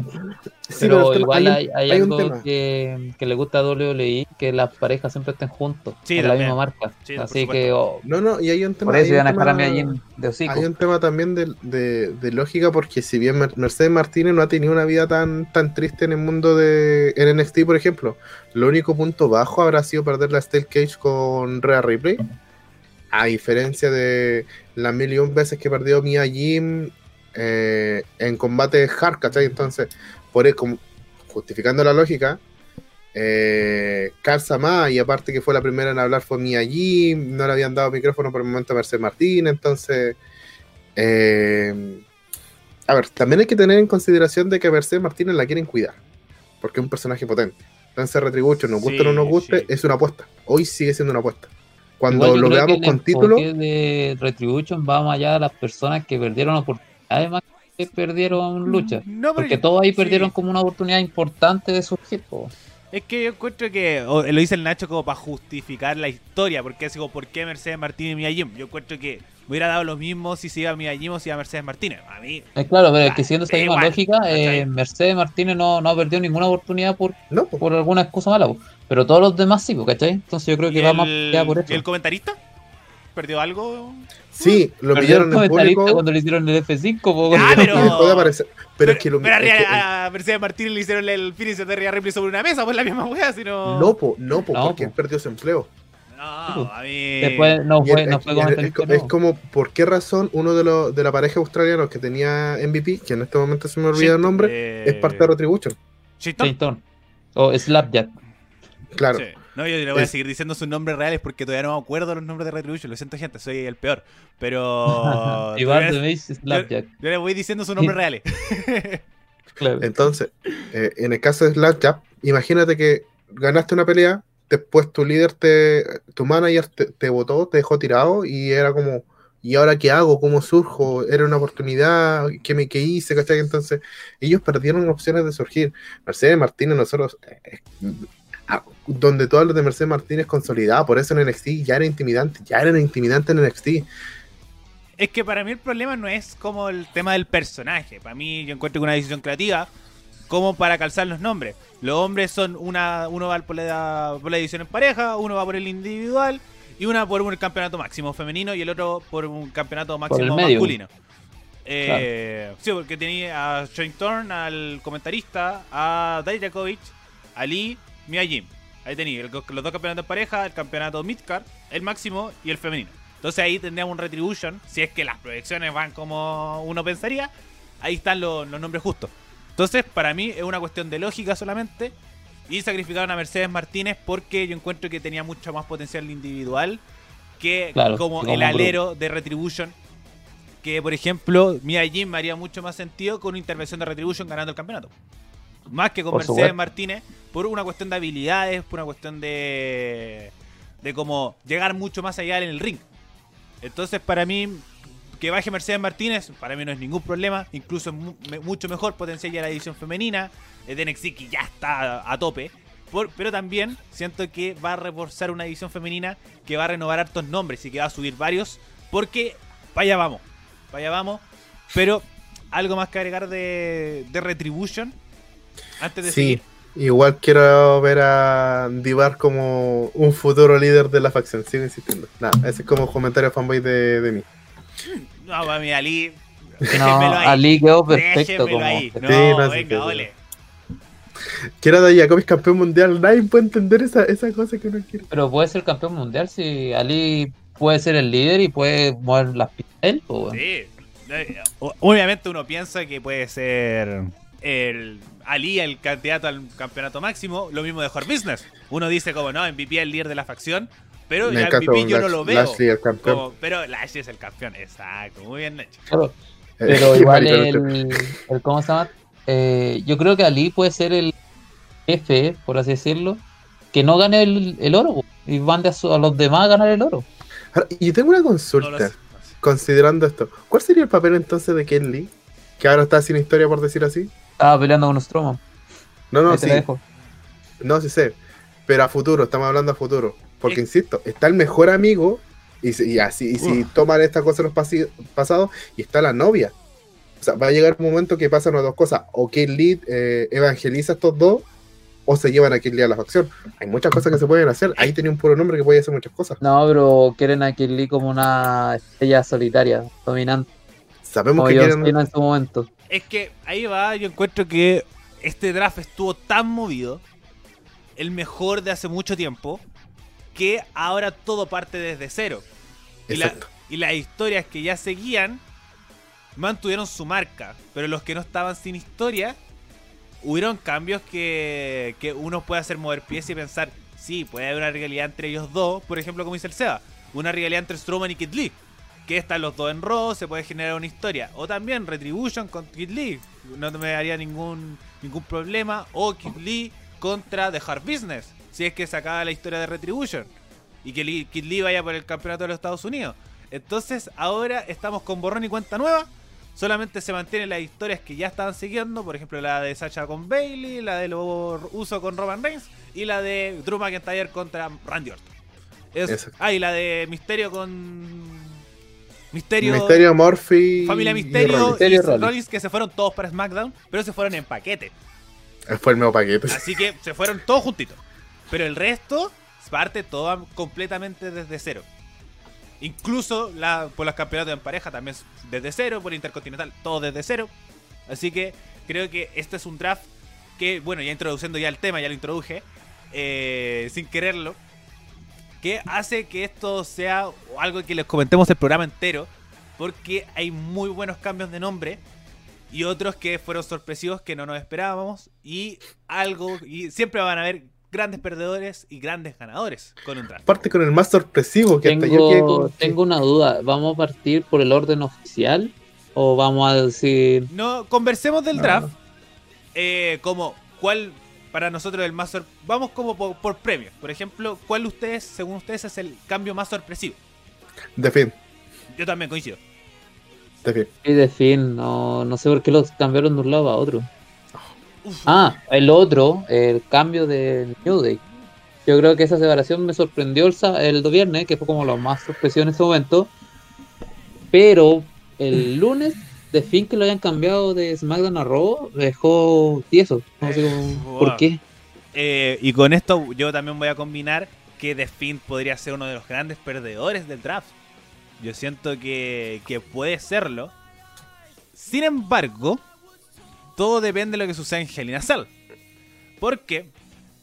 Sí, pero igual hay, hay algo que, que le gusta a WWE, que las parejas siempre estén juntos Sí, en la misma marca. Sí, Así que oh, No, no, y hay un tema. por eso hay un iban a dejar a Jim de hocico. Hay un tema también de, de- de lógica porque si bien Mer- Mercedes Martínez no ha tenido una vida tan, tan triste en el mundo de en NXT, por ejemplo, lo único punto bajo habrá sido perder la Steel Cage con Rhea Ripley. A diferencia de las mil y un veces que perdió Mia Jim eh, en combate hard, ¿cachai? Entonces, por eso, como- justificando la lógica, eh, calza más y aparte que fue la primera en hablar fue Mia Jim, no le habían dado micrófono por el momento a Mercedes Martínez, entonces eh, a ver, también hay que tener en consideración de que a Mercedes Martínez la quieren cuidar, porque es un personaje potente. Entonces Retribution, nos guste o no nos guste, sí. es una apuesta. Hoy sigue siendo una apuesta. Cuando lo veamos el con título, de Retribution va más allá de las personas que perdieron oportunidades más que perdieron lucha. No, pero Porque yo- todos ahí sí. perdieron como una oportunidad importante de surgir. po. Es que yo encuentro que o, lo dice el Nacho como para justificar la historia, porque es como, ¿por qué Mercedes Martínez y Mia Jim? Yo encuentro que me hubiera dado lo mismo si se iba a Mia Jim o si iba a Mercedes Martínez. A mí, Eh, claro, pero es que siendo esa misma igual, lógica, eh. Mercedes Martínez no, no ha perdido ninguna oportunidad por, no, por alguna excusa mala, po. pero todos los demás sí, po, ¿cachai? Entonces yo creo ¿y que va más allá por eso. ¿y el comentarista? ¿Perdió algo? sí, lo pillaron en público cuando le hicieron el F5, po, Ah, pero- dejó de aparecer. Pero, es que lo pero a, es que- a Mercedes Martínez le hicieron el finisher de Rhea Ripley sobre una mesa, pues la misma wea, sino... no, po, no, po, No, porque po. él perdió su empleo. No, a mí... Después no fue, es- no fue es- comentarista. es, como, ¿por qué razón uno de los de la pareja australianos que tenía MVP, que en este momento se me olvida el nombre, Eh, es parte de Retribution? Shayton. Shayton. O Slapjack. Claro. Sí. No, yo le voy a seguir diciendo sus nombres reales porque todavía no me acuerdo los nombres de Retribution. Lo siento, gente, soy el peor. Pero. Iván todavía- de Mace Slapjack. yo le voy diciendo sus nombres reales. Claro. Entonces, eh, en el caso de Slapjack, imagínate que ganaste una pelea, después tu líder, te, tu manager te, te votó, te dejó tirado y era como, ¿y ahora qué hago? ¿Cómo surjo? ¿Era una oportunidad? ¿Qué, me, qué hice? ¿cachai? Entonces, ellos perdieron opciones de surgir. Mercedes Martínez, nosotros, eh, ah, donde tú hablas de Mercedes Martínez consolidada, por eso en NXT ya era intimidante, ya era intimidante en NXT. Es que para mí el problema no es como el tema del personaje. Para mí yo encuentro que una decisión creativa como para calzar los nombres. Los hombres son una, uno va por la, por la edición en pareja, uno va por el individual y una por un campeonato máximo femenino y el otro por un campeonato máximo masculino. Eh, Sí, porque tenía a Shane Thorne, al comentarista, a Dijakovic, a Lee, Mia Jim. Ahí tenía los dos campeonatos en pareja, el campeonato midcard, el máximo y el femenino. Entonces ahí tendríamos un Retribution, si es que las proyecciones van como uno pensaría, ahí están los nombres justos. Entonces, para mí es una cuestión de lógica solamente. Y sacrificaron a Mercedes Martínez porque yo encuentro que tenía mucho más potencial individual que como, el alero de Retribution. Que, por ejemplo, Mia Jim me haría mucho más sentido con una intervención de Retribution ganando el campeonato. Más que con Mercedes Martínez, por una cuestión de habilidades, por una cuestión de. de cómo llegar mucho más allá en el ring. Entonces, para mí, que baje Mercedes Martínez, para mí no es ningún problema. Incluso mucho mejor potencial ya la edición femenina. de NXT que ya está a, tope. pero también siento que va a reforzar una edición femenina que va a renovar hartos nombres y que va a subir varios. Porque allá vamos. Allá vamos. Pero algo más que agregar de, Retribution. Antes de sí. Igual quiero ver a Divar como un futuro líder de la facción, sigo insistiendo. Nada, ese es como comentario fanboy de, de mí. No, para mí, Ali. No, Ali quedó perfecto. Como... Ahí. No, venga, ole. Quiero de Jacob campeón mundial. Nadie puede entender esa, esa cosa que uno quiere. Pero puede ser campeón mundial si Ali puede ser el líder y puede mover las pistas él. Sí. Obviamente uno piensa que puede ser el Ali el candidato al campeonato máximo. Lo mismo de Hard Business. Uno dice como no, MVP el líder de la facción. Pero el MVP yo no lo veo. pero Lashley es el campeón, exacto, muy bien hecho. pero igual el, ¿cómo se llama? Eh, yo creo que Ali puede ser el jefe, por así decirlo, que no gane el, oro y van a, los demás a ganar el oro. y tengo una consulta, considerando esto. ¿Cuál sería el papel entonces de Ken Lee? Que ahora está sin historia, por decir así. Estaba peleando con Strowman. No, no, sí. No, sí sé. Pero a futuro, estamos hablando a futuro. Porque, insisto, está el mejor amigo, y, así, y si toman esta cosa en los pasados, y está la novia. O sea, va a llegar un momento que pasan las dos cosas. O que Lead eh, evangeliza a estos dos, o se llevan a Kill Lee a la facción. Hay muchas cosas que se pueden hacer. Ahí tenía un puro nombre que puede hacer muchas cosas. No, pero quieren a Kill Lee como una estrella solitaria, dominante. Sabemos que quieren... en su momento. Es que ahí va, yo encuentro que este draft estuvo tan movido, el mejor de hace mucho tiempo, que ahora todo parte desde cero. Y, y, las historias que ya seguían mantuvieron su marca, pero los que no estaban sin historia, hubieron cambios que, que uno puede hacer mover pies y pensar, sí, puede haber una realidad entre ellos dos, por ejemplo, como dice el Seba, una realidad entre Strowman y Kid Lee. Que están los dos en Raw, se puede generar una historia. O también Retribution con Kid Lee. No me daría ningún, ningún problema. O Kid Lee contra The Hard Business si es que se acaba la historia de Retribution y que Kid Lee vaya por el campeonato de los Estados Unidos. Entonces ahora estamos con borrón y cuenta nueva. Solamente se mantienen las historias que ya estaban siguiendo, por ejemplo la de Sacha con Bailey, la de Lobo Uso con Roman Reigns y la de Drew McIntyre contra Randy Orton. ah, y la de Misterio con Misterio, Misterio Murphy, Familia Misterio y, Rollins que se fueron todos para SmackDown, pero se fueron en paquete. Fue el nuevo paquete. Así que se fueron todos juntitos. Pero el resto parte todo completamente desde cero. Incluso la, por los campeonatos en pareja también desde cero, por Intercontinental todo desde cero. Así que creo que este es un draft que, bueno, ya introduciendo ya el tema, ya lo introduje, eh, sin quererlo, que hace que esto sea algo que les comentemos el programa entero, porque hay muy buenos cambios de nombre y otros que fueron sorpresivos que no nos esperábamos y algo, y siempre van a haber grandes perdedores y grandes ganadores con un draft. Parte con el más sorpresivo que tengo, hasta yo Tengo una duda, ¿vamos a partir por el orden oficial o vamos a decir... No, conversemos del draft eh, como cuál para nosotros el más sorpresivo. Vamos como por, por premios. Por ejemplo, ¿cuál ustedes, según ustedes, es el cambio más sorpresivo? De fin. Yo también coincido. De fin. Y de fin, no, no sé por qué los cambiaron de un lado a otro. Uf. Ah, el otro, el cambio del New Day. Yo creo que esa separación me sorprendió el, sa- el viernes, que fue como lo más sorpresivo en ese momento. Pero el lunes, de fin que lo hayan cambiado de SmackDown a Raw, dejó tieso. No sé cómo- Eh, por qué. Eh, y con esto yo también voy a combinar que The Fiend podría ser uno de los grandes perdedores del draft. Yo siento que, que puede serlo. Sin embargo, todo depende de lo que suceda en Hell in a Cell. Porque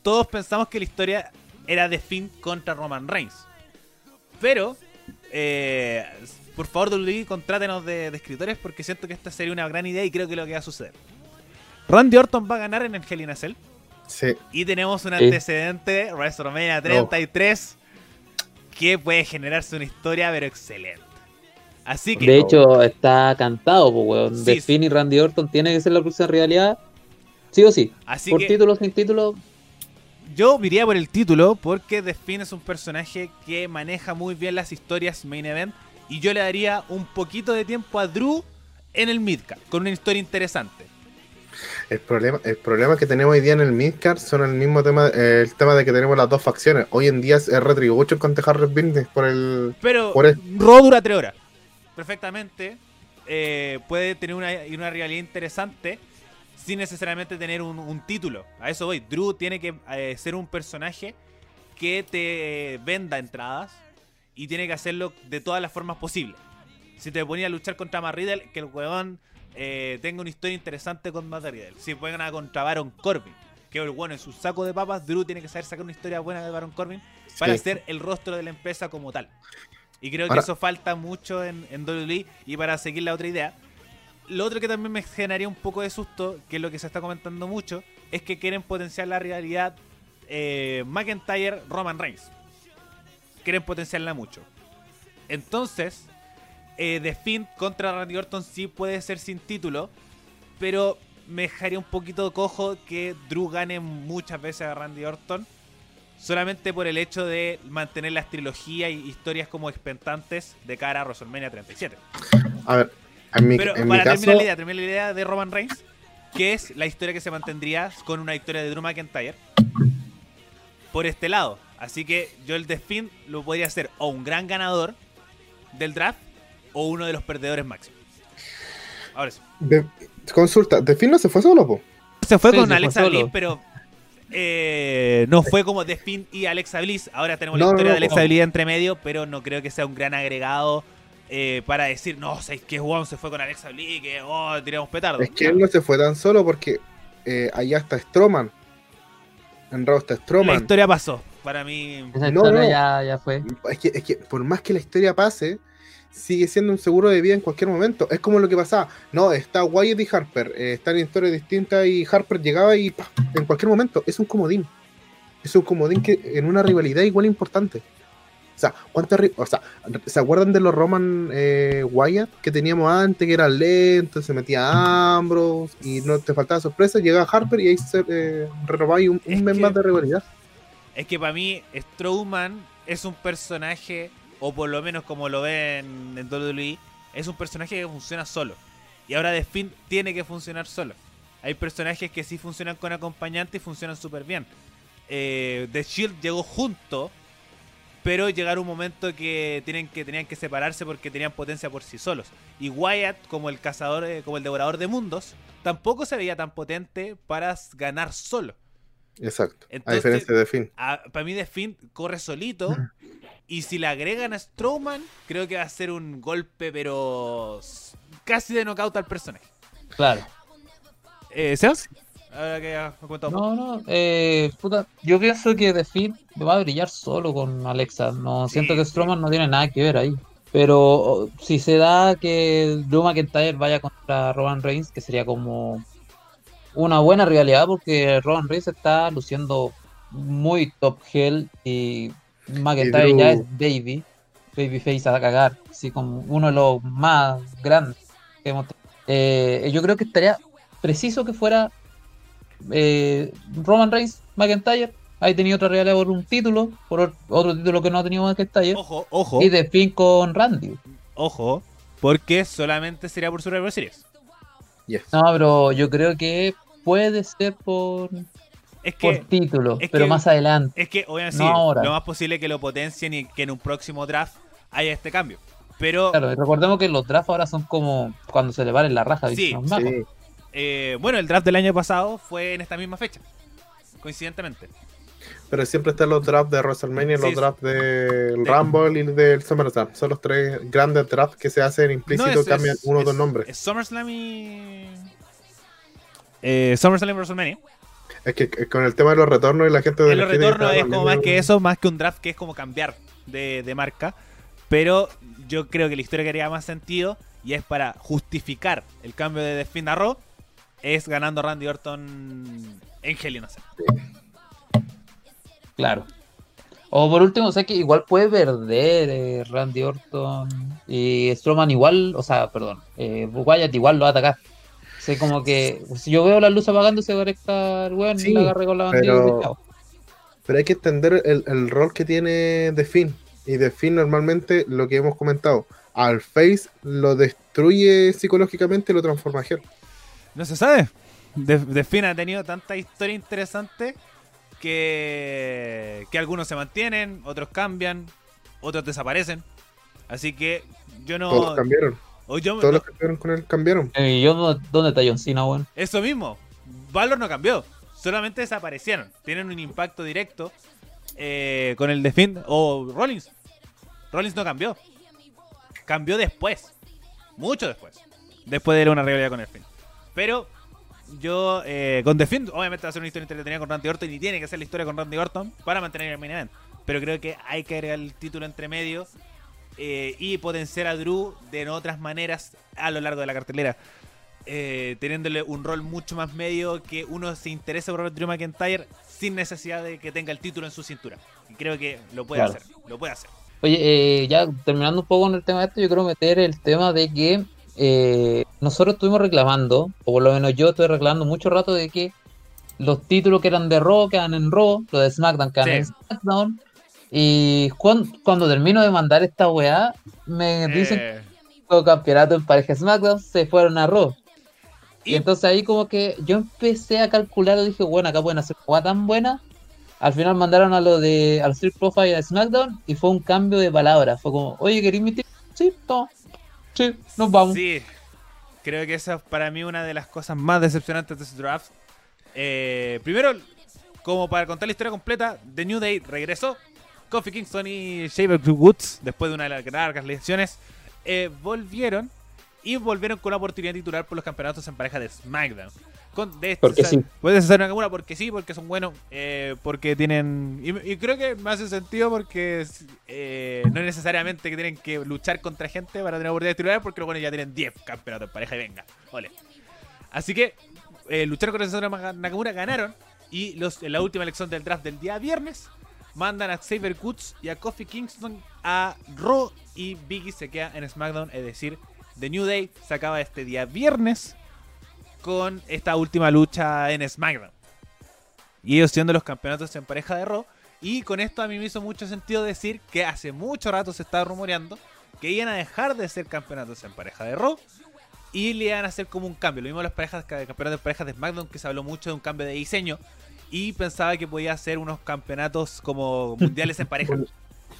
todos pensamos que la historia era The Fiend contra Roman Reigns. Pero, eh, por favor, WWE, contrátenos de, de escritores porque siento que esta sería una gran idea y creo que es lo que va a suceder. Randy Orton va a ganar en el Hell in a Cell. Sí. Y tenemos un Sí. antecedente, WrestleMania 33, que puede generarse una historia, pero excelente. Así que, De hecho, está cantado, pues, weón. Sí, sí. Finn y Randy Orton tiene que ser la próxima rivalidad. Sí o sí. así por que título, sin título, yo iría por el título porque The Finn es un personaje que maneja muy bien las historias main event. Y yo le daría un poquito de tiempo a Drew en el midcard, con una historia interesante. El problema, el problema que tenemos hoy día en el Midcard son el mismo tema, eh, el tema de que tenemos las dos facciones. Hoy en día es Retribution contra Harry Business por el. Pero Por el- Raw dura 3 horas. Perfectamente. eh, puede tener una, una rivalidad interesante sin necesariamente tener un, un título. A eso voy. Drew tiene que eh, ser un personaje que te venda entradas y tiene que hacerlo de todas las formas posibles. Si te ponía a luchar contra Matt Riddle, que el huevón eh, tenga una historia interesante con Matt Riddle. Si pueden a contra Baron Corbin, que el bueno en su saco de papas, Drew tiene que saber sacar una historia buena de Baron Corbin para Sí. ser el rostro de la empresa como tal. Y creo que eso falta mucho en, en WWE. Y para seguir la otra idea, lo otro que también me generaría un poco de susto, que es lo que se está comentando mucho, es que quieren potenciar la rivalidad eh, McIntyre-Roman Reigns. Quieren potenciarla mucho. Entonces, eh, The Fiend contra Randy Orton sí puede ser sin título, pero me dejaría un poquito cojo que Drew gane muchas veces a Randy Orton solamente por el hecho de mantener las trilogías y historias como expectantes de cara a WrestleMania 37. A ver, en mi, Pero en mi para caso. terminar la idea, terminar la idea de Roman Reigns, que es la historia que se mantendría con una victoria de Drew McIntyre por este lado. Así que yo el Fiend lo podría hacer o un gran ganador del draft o uno de los perdedores máximos. Ahora sí. de- consulta, ¿De Finn no se fue solo, po? Se fue Sí, con se Alexa. Bliss, pero eh, no fue como The Fiend y Alexa Bliss. Ahora tenemos No, la historia no, de Alexa. Bliss entre medio, pero no creo que sea un gran agregado eh, para decir, no, sé que Juan se fue con Alexa Bliss, que oh, tiramos petardo. Es que él no se fue tan solo porque eh, allá está Stroman. En Raw está la Stroman. historia pasó. Para mí, esa No, historia no. Ya, ya fue. Es que, es que por más que la historia pase, sigue siendo un seguro de vida en cualquier momento. Es como lo que pasaba. No, está Wyatt y Harper. eh, están en historias distintas y Harper llegaba y ¡pah! en cualquier momento. Es un comodín. Es un comodín que en una rivalidad igual importante. O sea, ¿cuántas ri- o sea, ¿se acuerdan de los Roman eh, Wyatt que teníamos antes, que eran lentos, se metía a Ambrose y no te faltaba sorpresa? Llegaba Harper y ahí se eh, renovaba y un, un Es mes que- más de rivalidad. Es que para mí Strowman es un personaje, o por lo menos como lo ven en WWE, es un personaje que funciona solo. Y ahora The Fiend tiene que funcionar solo. Hay personajes que sí funcionan con acompañante y funcionan súper bien. Eh, The Shield llegó junto, pero llegaron un momento que tienen que tenían que separarse porque tenían potencia por sí solos. Y Wyatt, como el cazador, eh, como el devorador de mundos, tampoco se veía tan potente para ganar solo. Exacto. a Entonces- diferencia de Finn. para mí The Fiend corre solito. Y si le agregan a Strowman, creo que va a ser un golpe, pero casi de knockout al personaje. Claro. Eh, ¿Sebas? Ahora que poco. No, no, eh, puta, yo pienso que The Fiend va a brillar solo con Alexa. No Sí, siento que sí. Strowman no tiene nada que ver ahí. Pero oh, si se da que Drew McIntyre vaya contra Roman Reigns, que sería como una buena rivalidad, porque Roman Reigns está luciendo muy top hell y McIntyre Drew- ya es baby, babyface a cagar, así como uno de los más grandes que hemos tenido. Eh, yo creo que estaría preciso que fuera eh, Roman Reigns, McIntyre. Ahí tenía otra rivalidad por un título, por or- otro título que no ha tenido McIntyre. Ojo, ojo, Y The Finn con Randy. Ojo, porque solamente sería por Survivor Series. Yes. No, pero yo creo que puede ser por, Es por que, título, es pero que- más adelante. es que obviamente No sí, ahora. lo más posible que lo potencien y que en un próximo draft haya este cambio. Pero Claro, recordemos que los drafts ahora son como cuando se le vale la raja. Sí. Sí. eh, bueno, el draft del año pasado fue en esta misma fecha, coincidentemente. Pero siempre están los drafts de WrestleMania, Sí, los drafts del De- Rumble y del SummerSlam. Son los tres grandes drafts que se hacen implícito, No, es- cambian es- uno o dos nombres. Es SummerSlam y. Eh, SummerSlam y WrestleMania. Es que con el tema de los retornos y la gente de En los retornos está es como más que eso, más que un draft que es como cambiar de, de marca. Pero yo creo que la historia que haría más sentido y es para justificar el cambio de Finn a Raw es ganando Randy Orton en Hell in a Cell. Claro. O por último, sé que igual puede perder eh, Randy Orton y Strowman igual, o sea, perdón, eh, Wyatt igual lo va a atacar. Sé como que si yo veo la luz apagando se conecta el weón Sí, y la agarre con la bandera pero- y chao. Pero hay que entender el, el rol que tiene The Finn. Y The Finn normalmente, lo que hemos comentado, al Face lo destruye psicológicamente y lo transforma a Heel. No se sabe. The, The Finn ha tenido tanta historia interesante que, que algunos se mantienen, otros cambian, otros desaparecen. Así que yo no. Todos cambiaron. o yo- Todos no- los que estuvieron con él cambiaron. Eh, yo no- ¿Dónde está John Cena, weón? Eso mismo. Valor no cambió. Solamente desaparecieron. Tienen un impacto directo eh, con el de Finn o Rollins. Rollins no cambió. Cambió después. Mucho después. Después de una rivalidad con el Finn. Pero yo, eh, con The obviamente va a ser una historia entretenida con Randy Orton y tiene que ser la historia con Randy Orton para mantener el main event. Pero creo que hay que agregar el título entre medio eh, y potenciar a Drew de otras maneras a lo largo de la cartelera. Eh, teniéndole un rol mucho más medio que uno se interese por Drew McIntyre sin necesidad de que tenga el título en su cintura. Y creo que lo puede Claro. hacer. Lo puede hacer. Oye, eh, ya terminando un poco con el tema de esto, yo quiero meter el tema de que eh, nosotros estuvimos reclamando, o por lo menos yo estoy reclamando mucho rato de que los títulos que eran de Raw quedan en Raw, los de SmackDown quedan Sí. en SmackDown. Y cuan- cuando, termino de mandar esta weá, me dicen Eh, que los campeonatos en pareja SmackDown se fueron a Raw. Y y entonces ahí como que yo empecé a calcular dije, bueno, acá pueden hacer jugadas tan buena. Al final mandaron a lo de al Street Profile a SmackDown y fue un cambio de palabras. Fue como, oye, ¿queréis mi título? Sí, no. Sí, nos vamos. Sí, creo que esa es para mí una de las cosas más decepcionantes de ese draft. Eh, primero, como para contar la historia completa, The New Day regresó. Kofi Kingston y Xavier Woods, después de una de las largas lesiones, eh, volvieron y volvieron con la oportunidad titular por los campeonatos en pareja de SmackDown. Con, de Porque Cesaro- sí. Puede ser Nakamura porque sí, porque son buenos, eh, porque tienen... Y, y creo que me hace sentido porque eh, no necesariamente que tienen que luchar contra gente para tener oportunidad de titular, porque los buenos ya tienen 10 campeonatos en pareja y venga, ole. Así que eh, lucharon contra Cesaro Nakamura, ganaron y los, en la última elección del draft del día viernes mandan a Xavier Woods y a Kofi Kingston a Raw y Biggie se queda en SmackDown, es decir, The New Day se acaba este día viernes con esta última lucha en SmackDown. Y ellos siendo los campeonatos en pareja de Raw. Y con esto a mí me hizo mucho sentido decir que hace mucho rato se estaba rumoreando que iban a dejar de ser campeonatos en pareja de Raw y le iban a hacer como un cambio. Lo mismo las parejas, campeonatos de parejas de SmackDown que se habló mucho de un cambio de diseño y pensaba que podía ser unos campeonatos como mundiales en pareja.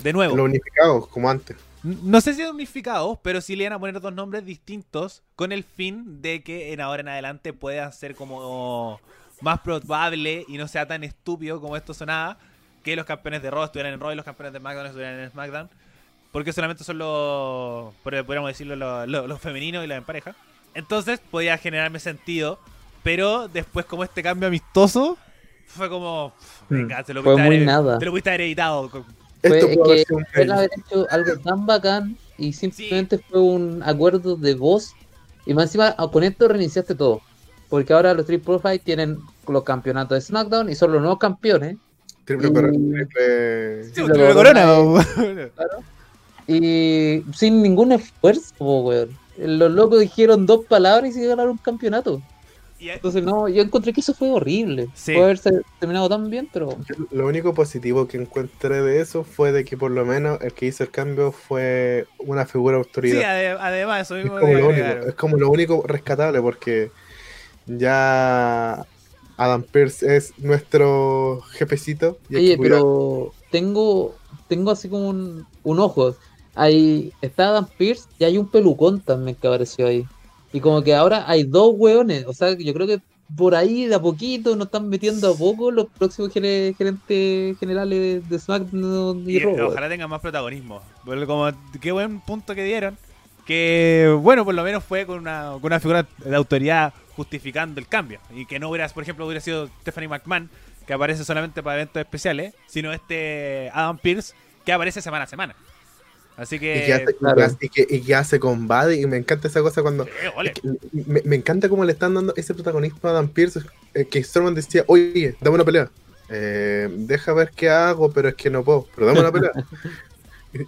De nuevo. Los unificados, como antes. No sé si unificados, pero sí le iban a poner dos nombres distintos con el fin de que en ahora en adelante pueda ser como más probable y no sea tan estúpido como esto sonaba que los campeones de Raw estuvieran en Raw y los campeones de SmackDown estuvieran en SmackDown. Porque solamente son los, podríamos decirlo, los, los- los femeninos y los en pareja. Entonces podía generarme sentido, pero después como este cambio amistoso fue como... Venga, te lo pudiste haber- nada. Te lo pudiste haber editado. Fue Esto puede que haber hecho algo tan bacán y simplemente fue un acuerdo de voz. Y más encima, ah, con esto reiniciaste todo. Porque ahora los Street Profile tienen los campeonatos de SmackDown y son los nuevos campeones. Triple, triple- Sí, triple corona corona. Y sin ningún esfuerzo, weón. Los locos dijeron dos palabras y se ganaron un campeonato. Y- Entonces, no, yo encontré que eso fue horrible. Sí. Puede haberse terminado tan bien, pero Lo único positivo que encontré de eso fue de que por lo menos el que hizo el cambio fue una figura de Sí, autoridad. ade- además, eso es, mismo como quería lo agregar. único, es como lo único rescatable porque ya Adam Pierce es nuestro jefecito. y Oye, pero tengo, tengo así como un, un ojo. Ahí está Adam Pierce y hay un pelucón también que apareció ahí. Y como que ahora hay dos hueones. O sea, yo creo que por ahí de a poquito nos están metiendo a poco los próximos gere- gerentes generales de, SmackDown y, Y, ojalá tengan más protagonismo. Porque como qué buen punto que dieron. Que bueno, por lo menos fue con una, con una figura de autoridad justificando el cambio. Y que no hubiera, por ejemplo, hubiera sido Stephanie McMahon, que aparece solamente para eventos especiales, sino este Adam Pierce, que aparece semana a semana. Así y, que. hace, y claro. que hace- y que- y que hace combate y me encanta esa cosa cuando Eh, ole. me, me encanta cómo le están dando ese protagonismo a Adam Pierce eh, que Strowman decía oye dame una pelea Eh, deja ver qué hago pero es que no puedo pero dame una pelea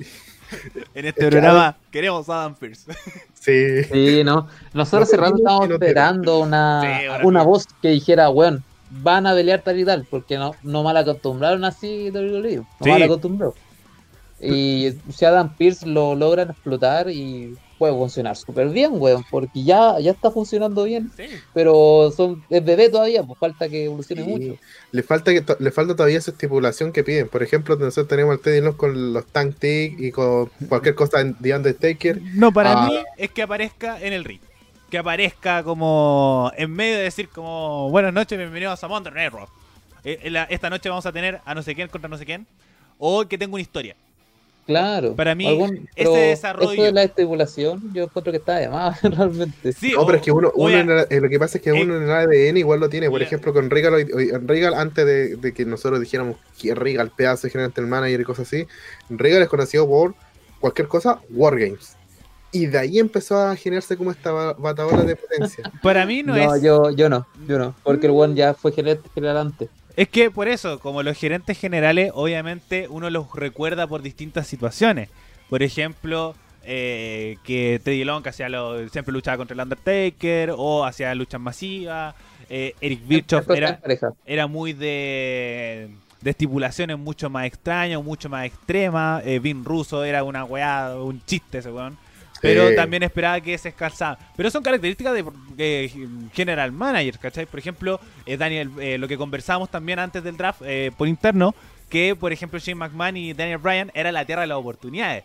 En este programa queremos a Adam Pierce. sí Sí, no. Nosotros No, hace rato no, estábamos no esperando una, Sí, una voz que dijera, weón, van a pelear tal y tal, porque no, no mal acostumbraron así WWE, no Sí. mal acostumbrado. Y si Adam Pierce lo logran explotar y puede funcionar súper bien, weón, porque ya, ya está funcionando bien, Sí. pero son, es bebé todavía, pues falta que evolucione Sí. mucho. le falta que le falta todavía esa estipulación que piden por ejemplo nosotros tenemos al Teddy Long con los Tank Tick y con cualquier cosa de Undertaker No, para Ah. mí es que aparezca en el ring. Que aparezca como en medio de decir como buenas noches, bienvenidos a Monday Night Raw. En Esta noche vamos a tener a no sé quién contra no sé quién. O que tenga una historia. Claro. Para mí, algún- ese pero desarrollo- Eso de la estipulación, yo encuentro que está de más, realmente. Sí, no, o- pero es que uno, uno en el- eh, lo que pasa es que Eh, uno en el ADN igual lo tiene. Por ejemplo, con Regal, Regal antes de, de que nosotros dijéramos que Regal, pedazo de del manager y cosas así, Regal es conocido por cualquier cosa, Wargames. Y de ahí empezó a generarse como esta ba- batabola de potencia. para mí no, No, es. yo, yo no, yo no, porque el one ya fue general antes. Es que por eso, como los gerentes generales, obviamente uno los recuerda por distintas situaciones. Por ejemplo, eh, que Teddy Long hacía lo, siempre luchaba contra el Undertaker o hacía luchas masivas. Eh, Eric Bischoff era muy de, de estipulaciones mucho más extrañas, mucho más extremas. Eh, Vin Russo era una weá, un chiste ese weón. Pero Sí. también esperaba que se escalzaba. Pero son características de, de general manager, ¿cachai? Por ejemplo, eh, Daniel, eh, lo que conversábamos también antes del draft eh, por interno, que por ejemplo Shane McMahon y Daniel Bryan era la tierra de las oportunidades.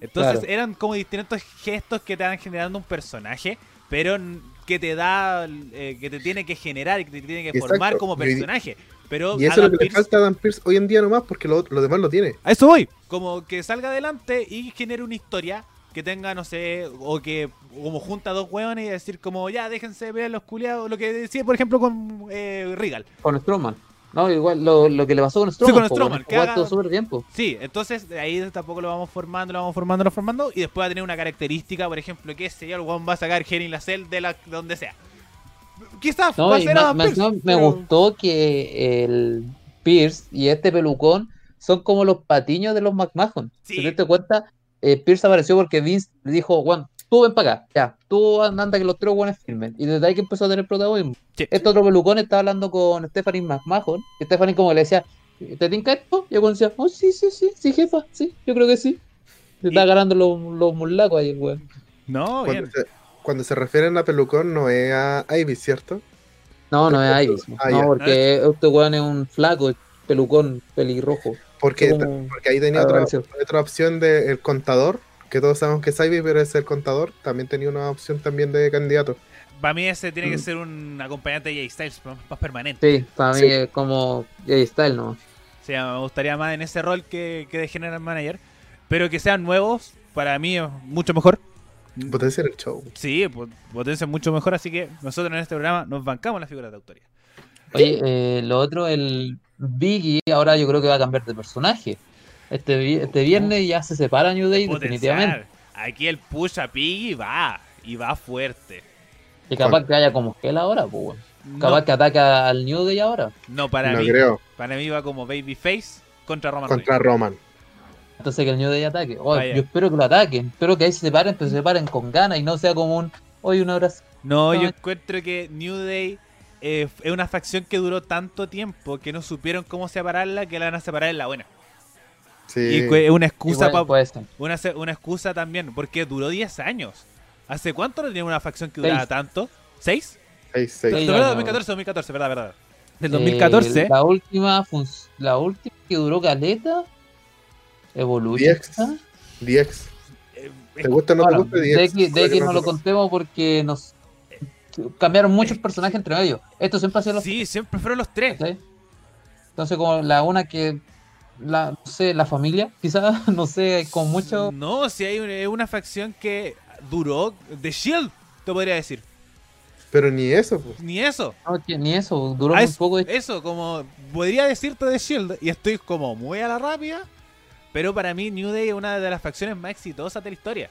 Entonces Claro. eran como distintos gestos que te van generando un personaje, pero que te da, eh, que te tiene que generar y que te tiene que Exacto. formar como personaje. Pero Y eso es lo que le Pearce- falta a Dan Pierce hoy en día nomás, porque lo, lo demás lo tiene. a eso voy. Como que salga adelante y genere una historia que tenga, no sé, o que como junta dos hueones y decir como, ya, déjense ver los culiados. Lo que decía, por ejemplo, con eh, Regal. Con Strowman. No, igual lo, lo que le pasó con con Strowman. po, Strowman, weón, que igual haga- todo súper bien, po. Sí, entonces de ahí tampoco lo vamos formando, lo vamos formando, lo vamos formando. Y después va a tener una característica, por ejemplo, que ese el hueón va a sacar Henry la cel de, la, de donde sea. Quizás No, va a ser me pero- gustó que el Pierce y este pelucón son como los patiños de los McMahon. Sí. Si te das cuenta, eh, Pierce apareció porque Vince le dijo, Juan, tú ven para acá, ya, tú anda que los tres buenos firmen. Y desde ahí que empezó a tener protagonismo. Sí. Este otro pelucón estaba hablando con Stephanie McMahon. Y Stephanie como le decía, ¿te tinca esto? Y el weón decía, oh, sí, sí, sí, sí, jefa, sí, yo creo que sí. Se está Y- ganando los, los mulacos ahí el weón. No, bien. Cuando se, cuando se refieren a pelucón, no es a Ivy, ¿cierto? No, no es Ibis. Ah, no, ya. porque este weón es un flaco, pelucón, pelirrojo. Porque, Como- porque ahí tenía Ah, otra, otra opción de el contador, que todos sabemos que es Ivy, pero es el contador. También tenía una opción también de candidato. Para mí ese tiene que Mm. ser un acompañante de Jay Styles, más permanente. Sí, para mí Sí. es como Jay Style, ¿no? O sea, me gustaría más en ese rol que, que de General Manager. Pero que sean nuevos, para mí es mucho mejor. Potenciar el show. Sí, po- potencia mucho mejor. Así que nosotros en este programa nos bancamos las figuras de autoría. Oye, eh, lo otro, el Biggie, ahora yo creo que va a cambiar de personaje. Este, este viernes ya se separa New Day, Potenciar. definitivamente. Aquí el push a Piggy va. Y va fuerte. Y capaz que haya como Hell ahora, pues. No, Capaz que ataca al New Day ahora. no, para no mí. creo. Para mí va como Babyface contra Roman Contra Reigns. Roman. Entonces que el New Day ataque. Oh, yo espero que lo ataquen. Espero que ahí se separen, pero se separen con ganas y no sea como un. Hoy un abrazo. No, No, yo encuentro que New Day eh, es una facción que duró tanto tiempo que no supieron cómo separarla que la van a separar en la buena. Sí. Y es una excusa Igual pa- una, una excusa también, porque duró 10 años. ¿Hace cuánto no tenía una facción que duraba Seis. tanto? ¿Seis? Seis, seis. Sí, ¿De ya verdad? no. 2014, 2014, verdad, verdad. Del Eh, 2014. la última la última que duró caleta. Evolution. DX. DX. eh, ¿Te gusta o no Bueno, te gusta? de DX? X, de X no lo contemos porque nos cambiaron muchos personajes entre medio. Esto siempre ha sido los sí, siempre fueron los tres. Entonces como la una que la no sé, la familia, quizás, no sé, con mucho No, si hay una, facción que duró. The Shield, te podría decir. Pero ni eso, pues. Ni eso. no, que ni eso, duró Ah, muy es- poco. de- Eso, como podría decirte de Shield, y estoy como muy a la rápida, pero para mí New Day es una de las facciones más exitosas de la historia.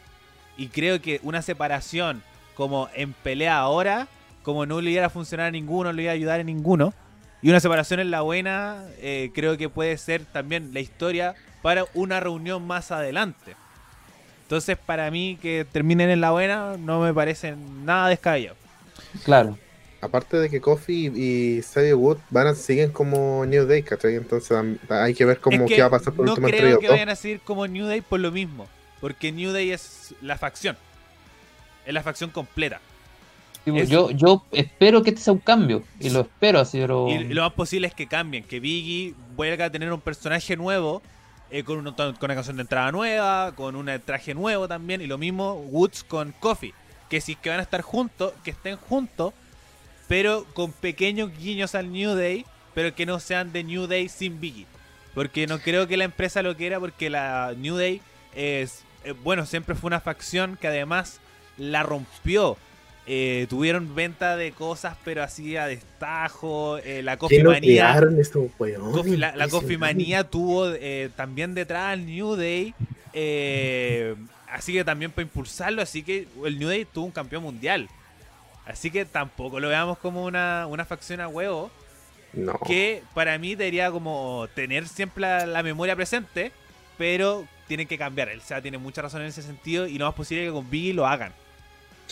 Y creo que una separación como en pelea ahora, como no le iba a funcionar a ninguno, no le iba a ayudar a ninguno, y una separación en la buena, eh, creo que puede ser también la historia para una reunión más adelante. Entonces, para mí, que terminen en la buena no me parece nada descabellado. Claro. Aparte de que Kofi y Xavier Wood van a siguen como New Day, ¿cachai? Entonces hay que ver cómo Es que qué va a pasar por no último entre creo que vayan a seguir como New Day por lo mismo. Porque New Day es la facción. Es la facción completa. Tipo, Es- Yo, yo espero que este sea un cambio. Y lo espero así, pero. Y lo más posible es que cambien. Que Biggie vuelva a tener un personaje nuevo. eh, con, un- con una canción de entrada nueva. Con un traje nuevo también. Y lo mismo Woods con Coffee. Que si es que van a estar juntos. Que estén juntos. Pero con pequeños guiños al New Day. Pero que no sean de New Day sin Biggie. Porque no creo que la empresa lo quiera. Porque la New Day es. eh, bueno, siempre fue una facción que además la rompió. Eh, tuvieron venta de cosas, pero así a destajo. eh, la ¿Qué Coffee no Manía. Coffee- la, la Coffee. Manía tuvo eh, también detrás al New Day. así que también para impulsarlo. Así que el New Day tuvo un campeón mundial. Así que tampoco lo veamos como una, una facción a huevo. No. Que para mí debería como tener siempre la, la memoria presente. Pero tienen que cambiar. O sea, tiene mucha razón en ese sentido. Y lo más posible que con Biggie lo hagan.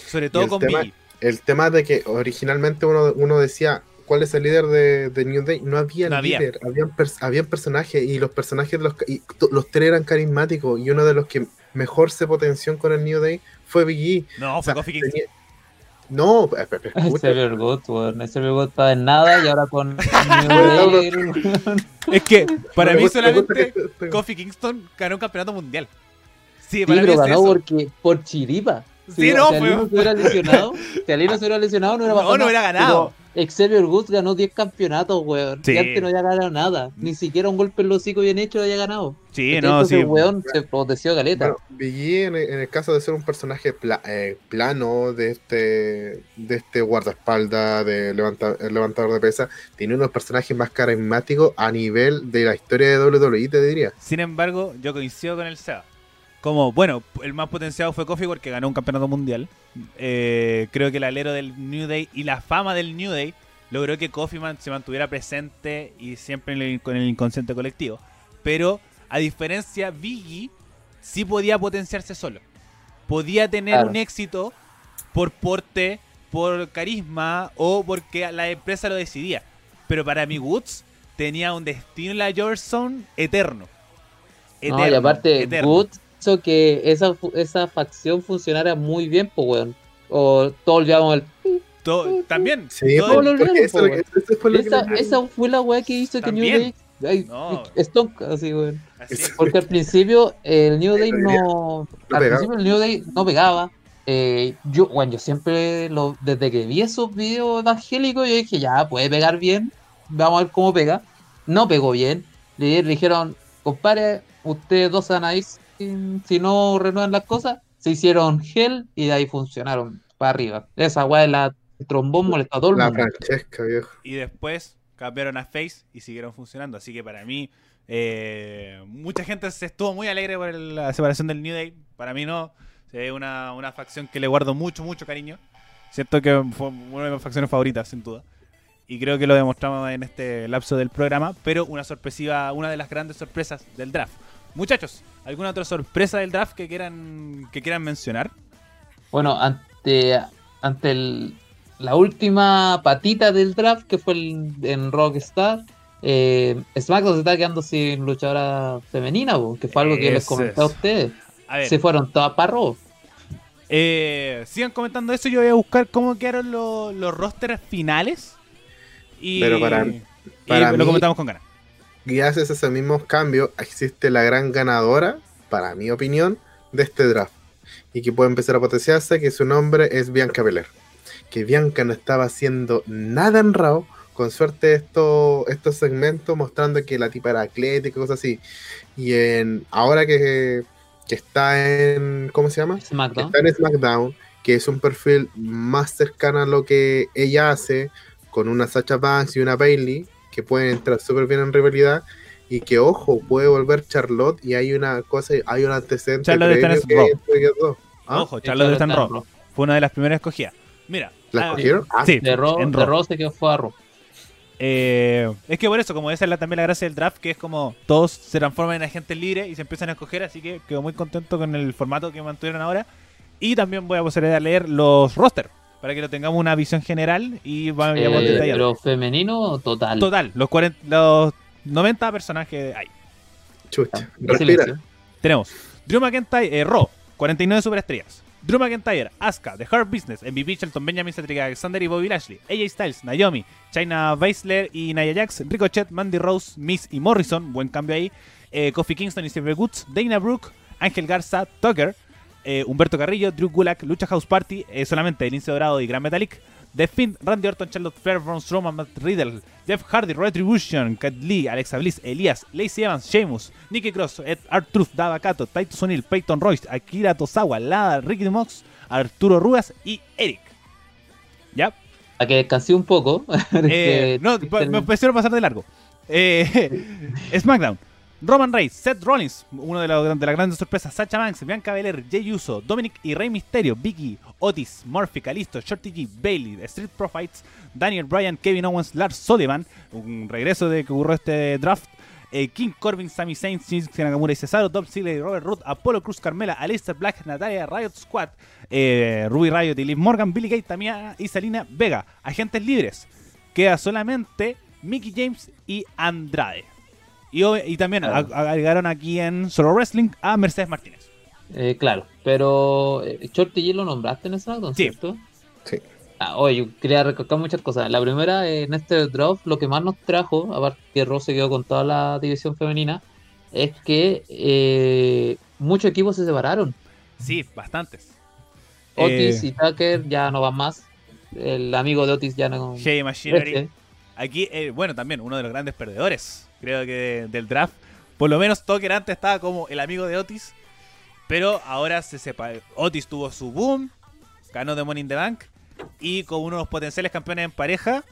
Sobre todo el con tema- Biggie. El tema de que originalmente uno, uno decía, ¿cuál es el líder de, de New Day? No había No había. líder, habían, pers- habían personajes y los personajes, de los, y los tres eran carismáticos y uno de los que mejor se potenció con el New Day fue Big E. No, O fue sea, Kofi Kingston. tenía- No, Xavier Good, weón. Xavier Good estaba en nada y ahora con New Day, weón. Es que para mí solamente Kofi Kingston ganó un campeonato mundial. Sí, Sí, para mí pero es ganó eso. porque por chiripa. Sí, no, si Alino se hubiera lesionado, si Alino se hubiera lesionado, no hubiera No, pasado no hubiera nada. ganado. Pero Xavier Woods ganó 10 campeonatos, weón. Sí. Y antes no había ganado nada. Ni siquiera un golpe en los hocico bien hecho había ganado. Sí, no, sí. el weón se protegió caleta. Bueno, Big E en, el- en el caso de ser un personaje pla- eh, plano de este de este guardaespaldas, de levanta- el levantador de pesa, tiene unos personajes más carismáticos a nivel de la historia de WWE, te diría. Sin embargo, yo coincido con el SEA. Como, bueno, el más potenciado fue Kofi porque ganó un campeonato mundial. Eh, creo que el alero del New Day y la fama del New Day logró que man- se mantuviera presente y siempre en el- con el inconsciente colectivo. Pero, a diferencia, Biggie sí podía potenciarse solo. Podía tener Claro. un éxito por porte, por carisma o porque la empresa lo decidía. Pero para mí, Woods tenía un destino en la George Zone eterno. no, y aparte, eterno. Woods hizo que esa, esa facción funcionara muy bien, pues, weón. O todos llevamos el. To- también. Sí, todo- lo olvidamos, eso, eso- fue lo que Esa, le- esa fue la weá que hizo que New También. Day. Ay, No. Stonk, así, weón. así. Porque al principio el New Day no. no al pegaba. principio el New Day no pegaba. Eh, yo, bueno, yo siempre, lo, desde que vi esos videos evangélicos, yo dije, ya, puede pegar bien. Vamos a ver cómo pega. No pegó bien. Le dijeron, compadre, ustedes dos van a ir si no renuevan las cosas. Se hicieron gel y de ahí funcionaron para arriba. Esa weá de la trombón molestó a todo el La mundo. Francesca, viejo. Y después cambiaron a Face y siguieron funcionando. Así que para mí, eh, mucha gente se estuvo muy alegre por el- la separación del New Day. Para mí no. Es una, una facción que le guardo mucho, mucho cariño. Siento que fue una de mis facciones favoritas, sin duda. Y creo que lo demostramos en este lapso del programa. Pero una sorpresiva, una de las grandes sorpresas del draft. Muchachos, ¿alguna otra sorpresa del draft que quieran, que quieran mencionar? Bueno, ante ante el, la última patita del draft que fue el, en Rockstar, eh, SmackDown se está quedando sin luchadora femenina, po, que fue algo que les Eso comenté a es. ustedes. A ver, Se fueron todas para Raw. eh, sigan comentando eso. Yo voy a buscar cómo quedaron los, los rosters finales. Y, Pero para- y para lo mí- comentamos con ganas. Gracias a esos mismos cambios, existe la gran ganadora, para mi opinión, de este draft. Y que puede empezar a potenciarse, que su nombre es Bianca Belair. Que Bianca no estaba haciendo nada en Raw. Con suerte esto, estos segmentos mostrando que la tipa era atlética y cosas así. Y en ahora que, que está en... ¿Cómo se llama? SmackDown. Está en SmackDown, que es un perfil más cercano a lo que ella hace, con una Sacha Banks y una Bailey, que pueden entrar súper bien en rivalidad, y que, ojo, puede volver Charlotte, y hay una cosa, hay un antecedente Charlotte está en Raw. ¿Ah? Ojo, Charlotte está en Raw. Fue una de las primeras escogidas. Mira. ¿La ah, escogieron? Ah, sí, De Raw, en de Raw. Se quedó fue a Raw. Eh, es que por eso, como esa es la, también la gracia del draft, que es como todos se transforman en agentes libres y se empiezan a escoger, así que quedo muy contento con el formato que mantuvieron ahora. Y también voy a proceder a leer los roster para que lo tengamos una visión general y vayamos Eh, detallando. pero femenino, total. Total, los, 40, los 90 personajes hay. chucha. Respira. Tenemos Drew McIntyre, eh, Raw, 49 superestrellas. Drew McIntyre, Asuka, The Hard Business, MVP Shelton Benjamin, Cedric Alexander y Bobby Lashley, AJ Styles, Naomi, China Baszler y Nia Jax, Ricochet, Mandy Rose, Miss y Morrison, buen cambio ahí, eh, Kofi Kingston y Silver Goods, Dana Brooke, Ángel Garza, Tucker, eh, Humberto Carrillo, Drew Gulak, Lucha House Party, eh, solamente Lince Dorado y Gran Metalik, The Fiend, Randy Orton, Charlotte Flair, Braun Strowman, Matt Riddle, Jeff Hardy, Retribution, Kat Lee, Alexa Bliss, Elias, Lacey Evans, Sheamus, Nikki Cross, Ed Truth, Dava Kato, Titus O'Neil, Peyton Royce, Akira Tozawa, Lada, Ricky Mox, Arturo Ruas y Eric. ¿Ya? A que descansé un poco. Eh, no, me prefiero pasar de largo. SmackDown. Roman Reigns, Seth Rollins, uno de, los- de las grandes sorpresas, Sacha Banks, Bianca Belair, Jey Uso, Dominic y Rey Mysterio, Vicky, Otis, Murphy, Calisto, Shorty G, Bailey, Street Profits, Daniel Bryan, Kevin Owens, Lars Sullivan, un regreso de que ocurrió este draft, eh, King Corbin, Sami Zayn, Shinsuke Nakamura y Cesaro, Dolph Ziggler Robert Root, Apollo Cruz Carmela, Aleister Black, Natalia, Riot Squad, eh, Ruby Riot y Liv Morgan, Billy Gate, Tamia y Salina Vega, agentes libres. Queda solamente Mickey James y Andrade. Y, también Claro. ag- agregaron aquí en Solo Wrestling a Mercedes Martínez. Eh, claro, pero eh, Shorty G lo nombraste en SmackDown, Sí. ¿cierto? Sí. Ah, oye, yo quería recalcar muchas cosas. La primera, en este draft, lo que más nos trajo, aparte que Raw se quedó con toda la división femenina, es que eh, muchos equipos se separaron. Sí, bastantes. Otis Eh, y Tucker ya no van más. El amigo de Otis ya no. Hey Machinery. Este, Aquí, eh, bueno, también uno de los grandes perdedores, creo que de- del draft. Por lo menos Tucker antes estaba como el amigo de Otis, pero ahora se sepa. Otis tuvo su boom, ganó de Money in the Bank y como uno de los potenciales campeones en pareja,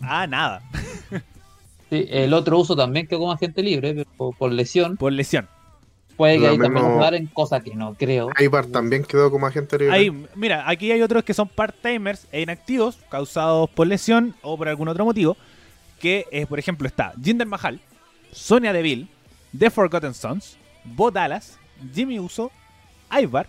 ah, nada, sí, el otro uso también quedó como agente libre, pero por, por lesión. por lesión. Puede que ahí también mismo- nos en cosas que no creo. Ibar también quedó como agente libre. Ahí, mira, aquí hay otros que son part-timers e inactivos, causados por lesión o por algún otro motivo. Que, por ejemplo, está Jinder Mahal, Sonia Deville, The Forgotten Sons, Bo Dallas, Jimmy Uso, Ivar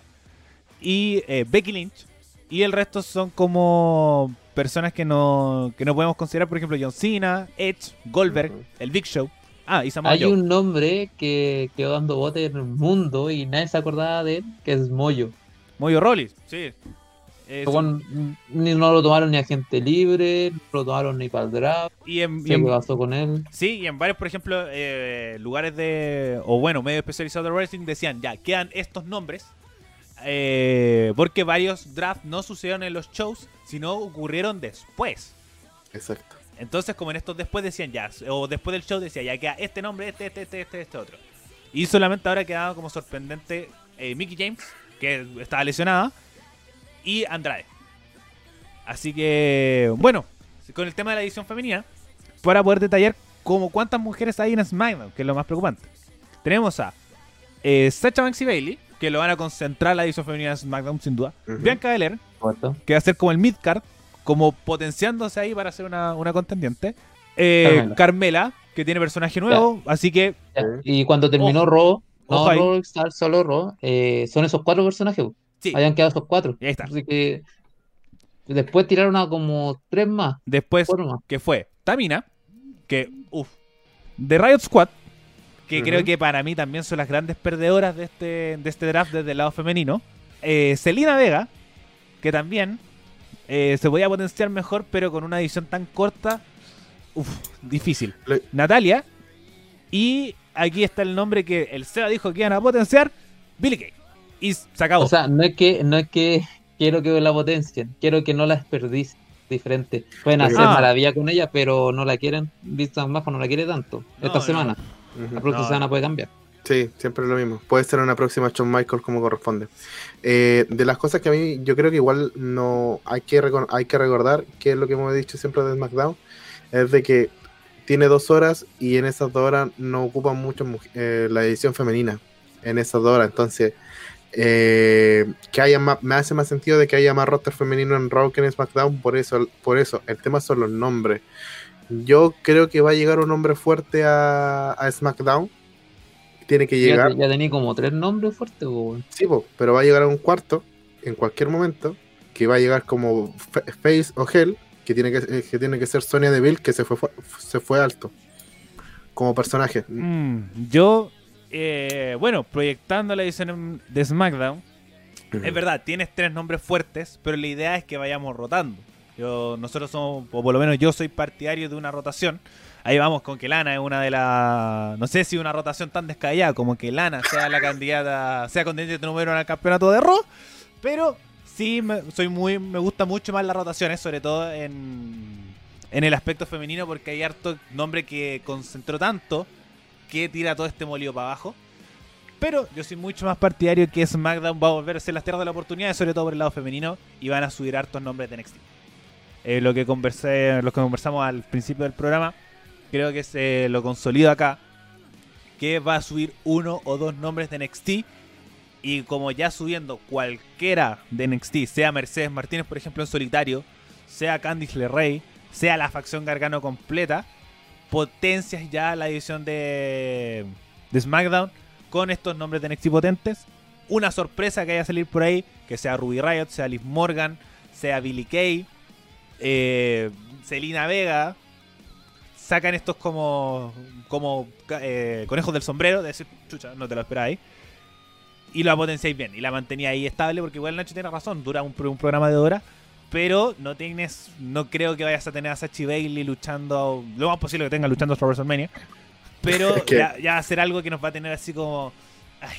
y eh, Becky Lynch. Y el resto son como personas que no, que no podemos considerar, por ejemplo, John Cena, Edge, Goldberg, el Big Show. Ah, y Samoa Hay Joe. un nombre que quedó dando bote en el mundo y nadie se acordaba de él, que es Moyo. Moyo Rollins, sí. Eh, Pero bueno, ni, no lo tomaron ni agente libre, no lo tomaron ni para el draft. y en, y ¿Qué en- pasó con él? Sí, y en varios, por ejemplo, eh, lugares de. O bueno, medios especializados de wrestling decían ya, quedan estos nombres. eh, porque varios drafts no sucedieron en los shows, sino ocurrieron después. Exacto. Entonces, como en estos después decían ya, o después del show decía ya queda este nombre, este, este, este, este, este otro. Y solamente ahora quedaba como sorprendente eh, Mickey James, que estaba lesionada, y Andrade. Así que, bueno, con el tema de la edición femenina, para poder detallar como cuántas mujeres hay en SmackDown, que es lo más preocupante. Tenemos a eh, Sacha Banks y Bailey, que lo van a concentrar la edición femenina de SmackDown sin duda. Bianca Belair, que va a ser como el midcard, como potenciándose ahí para ser una, una contendiente. Eh, Carmela. Carmela. que tiene personaje nuevo, así que Ya. Y cuando terminó. Raw, no. Raw solo Raw, eh, son esos cuatro personajes. Sí, Habían quedado esos cuatro. y ahí está. Así que Después tiraron a como tres más. Después, más. que fue Tamina, que, uff, de Riot Squad, que creo que para mí también son las grandes perdedoras de este, de este draft desde el lado femenino. Eh, Celina Vega, que también eh, se podía potenciar mejor, pero con una edición tan corta, uff, difícil. Le- Natalia, y aquí está el nombre que el SEA dijo que iban a potenciar, Billy Kay. Y se acabó. O sea, no es que, no es que quiero que la potencien, quiero que no la desperdicien. Diferente. Pueden hacer Ah. maravilla con ella, pero no la quieren. Vista bajo no la quiere tanto. No, Esta no. semana. La próxima No. semana puede cambiar. Sí, siempre es lo mismo. Puede ser una próxima Shawn Michaels como corresponde. Eh, de las cosas que a mí yo creo que igual no hay que, hay que recordar, que es lo que hemos dicho siempre de SmackDown, es de que tiene dos horas y en esas dos horas no ocupan mucho eh, la edición femenina. En esas dos horas. Entonces, eh, que haya más, me hace más sentido de que haya más roster femenino en Raw que en SmackDown. Por eso, por eso, el tema son los nombres. Yo creo que va a llegar un nombre fuerte a, a SmackDown. Tiene que llegar. ya tenía como tres nombres fuertes, weón. Sí, pero va a llegar a un cuarto en cualquier momento que va a llegar como Fa- Face o Hell, que tiene que, eh, que tiene que ser Sonia Deville, que se fue, fu- se fue alto como personaje. Mm, yo, eh, bueno, proyectando la edición de SmackDown, es verdad, tienes tres nombres fuertes, pero la idea es que vayamos rotando. Yo, nosotros somos, o por lo menos yo soy partidario de una rotación. Ahí vamos con que Lana es una de las. No sé si una rotación tan descabellada como que Lana sea la candidata, sea contendiente número uno al campeonato de Raw, pero sí me, soy muy, me gusta mucho más las rotaciones, sobre todo en, en el aspecto femenino, porque hay harto nombre que concentró tanto que tira todo este molido para abajo. Pero yo soy mucho más partidario que SmackDown va a volver a ser las tierras de la oportunidad, sobre todo por el lado femenino, y van a subir hartos nombres de NXT. Eh, lo que conversé, lo que conversamos al principio del programa, creo que se lo consolido acá, que va a subir uno o dos nombres de NXT, y como ya subiendo cualquiera de NXT, sea Mercedes Martínez, por ejemplo, en solitario, sea Candice LeRae, sea la facción Gargano completa, potencias ya la edición de, de SmackDown con estos nombres de NXT potentes. Una sorpresa que haya salir por ahí, que sea Ruby Riot, sea Liv Morgan, sea Billy Kay, eh, Selina Vega. Sacan estos como, como eh, conejos del sombrero, de decir, chucha, no te lo esperáis. Y la potenciáis bien, y la mantenía ahí estable, porque igual Nacho tiene razón, dura un, un programa de horas, pero no tienes, no creo que vayas a tener a Sachi Bailey luchando, lo más posible que tenga luchando hasta WrestleMania, pero Es que- ya, ya va a ser algo que nos va a tener así como, ay,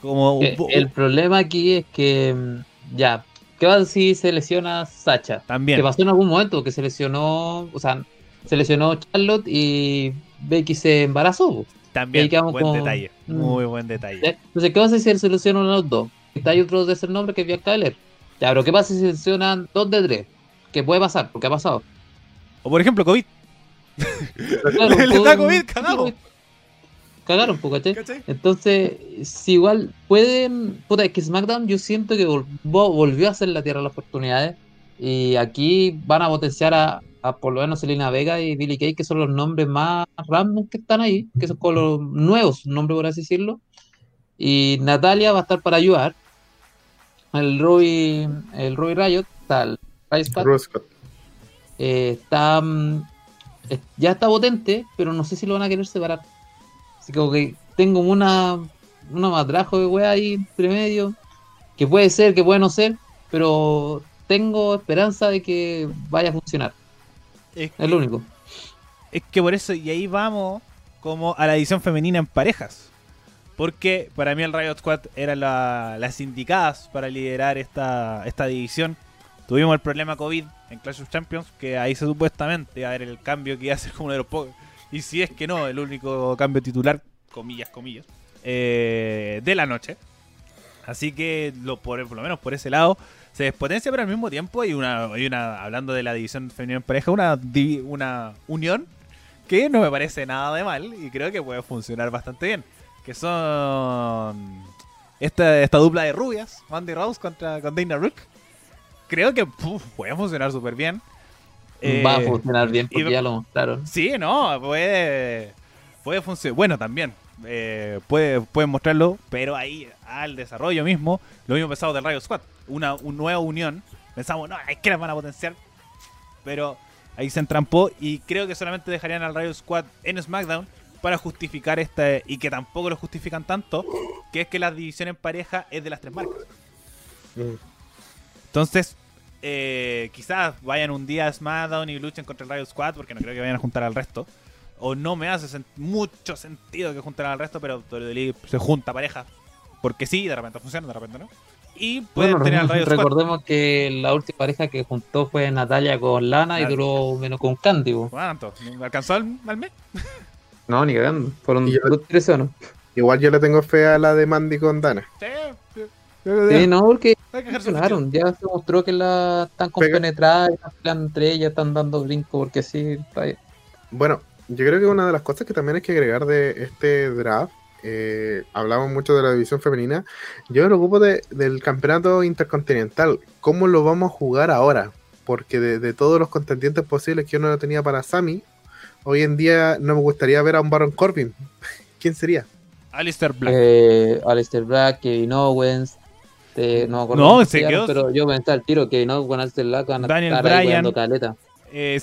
como po- El problema aquí es que, mm, ya, ¿qué va si se lesiona Sacha? también. Que pasó en algún momento que se lesionó, o sea, se lesionó Charlotte y Becky se embarazó. También, buen con- detalle, Mm. muy buen detalle. Entonces, ¿qué pasa si se lesionan los dos? Está hay otro de ese nombre que es Bianca Belair. Ya, pero ¿qué pasa si se lesionan dos de tres? ¿Qué puede pasar? Porque ha pasado. O por ejemplo, COVID. Claro, Le da COVID, cagamos. Cagaron, po, ¿cachai? ¿Cachai? Entonces, si igual pueden. Puta, es que SmackDown yo siento que vol- vo- volvió a ser la tierra de las oportunidades. Y aquí van a potenciar a, a por lo menos Selena Vega y Billy Kay, que son los nombres más random que están ahí, que son con los nuevos nombres, por así decirlo. Y Natalia va a estar para ayudar. El Ruby, el Ruby Riot, está el Scott. eh, está mm, eh, ya está potente, pero no sé si lo van a querer separar. Así que tengo una una matrajo de wea ahí entre medio, que puede ser, que puede no ser, pero tengo esperanza de que vaya a funcionar. Es, Es lo único. es que por eso, y ahí vamos como a la edición femenina en parejas. Porque para mí el Riot Squad era la- las indicadas para liderar esta, esta división. Tuvimos el problema COVID en Clash of Champions, que ahí se supuestamente iba a haber el cambio que iba a ser como uno de los pocos. Y si es que no, el único cambio titular, comillas, comillas, eh, de la noche. Así que lo, por, por lo menos por ese lado se despotencia, pero al mismo tiempo hay una, hay una hablando de la división femenina en pareja, una, una unión que no me parece nada de mal y creo que puede funcionar bastante bien. Que son esta, esta dupla de rubias, Mandy Rose contra con Dana Rook. Creo que puf, puede funcionar súper bien. Va a Eh, funcionar bien y- porque ya lo mostraron. Sí, no, puede, puede funcionar. Bueno, también. eh, puede, pueden mostrarlo, pero ahí al desarrollo mismo, lo mismo pensado del Riot Squad. Una, una nueva unión Pensamos, no, es que las van a potenciar. Pero ahí se entrampó y creo que solamente dejarían al Riot Squad en SmackDown para justificar este y que tampoco lo justifican tanto, que es que la división en pareja es de las tres marcas. Entonces, eh, quizás vayan un día a SmackDown y luchen contra el Riot Squad, porque no creo que vayan a juntar al resto. O no me hace sen- mucho sentido que junten al resto, pero WWE se junta pareja. Porque sí, de repente funciona, de repente no. Y pueden Bueno, tener al Riot Squad. recordemos que la última pareja que juntó fue Natalia con Lana y duró menos con Candy. ¿Me alcanzó al, al mes? No, ni cagando. Fueron yo- dos, tres o no. Igual yo le tengo fe a la de Mandy con Dana. Sí, no, porque funcionaron. Ya se mostró que la están compenetradas, pelean entre ellas, están dando brinco porque sí. está bien. Bueno, yo creo que una de las cosas que también hay que agregar de este draft, eh, hablamos mucho de la división femenina, yo me preocupo de- del campeonato intercontinental, cómo lo vamos a jugar ahora, porque de, de todos los contendientes posibles que yo no lo tenía para Sami, hoy en día no me gustaría ver a un Baron Corbin. ¿Quién sería? Alistair Black. Eh, Aleister Black, Kevin Owens. eh, no me acuerdo No, se quedó- Pero yo pensé al tiro que no con Aleister Black van a Daniel estar Bryan. caleta. Eh.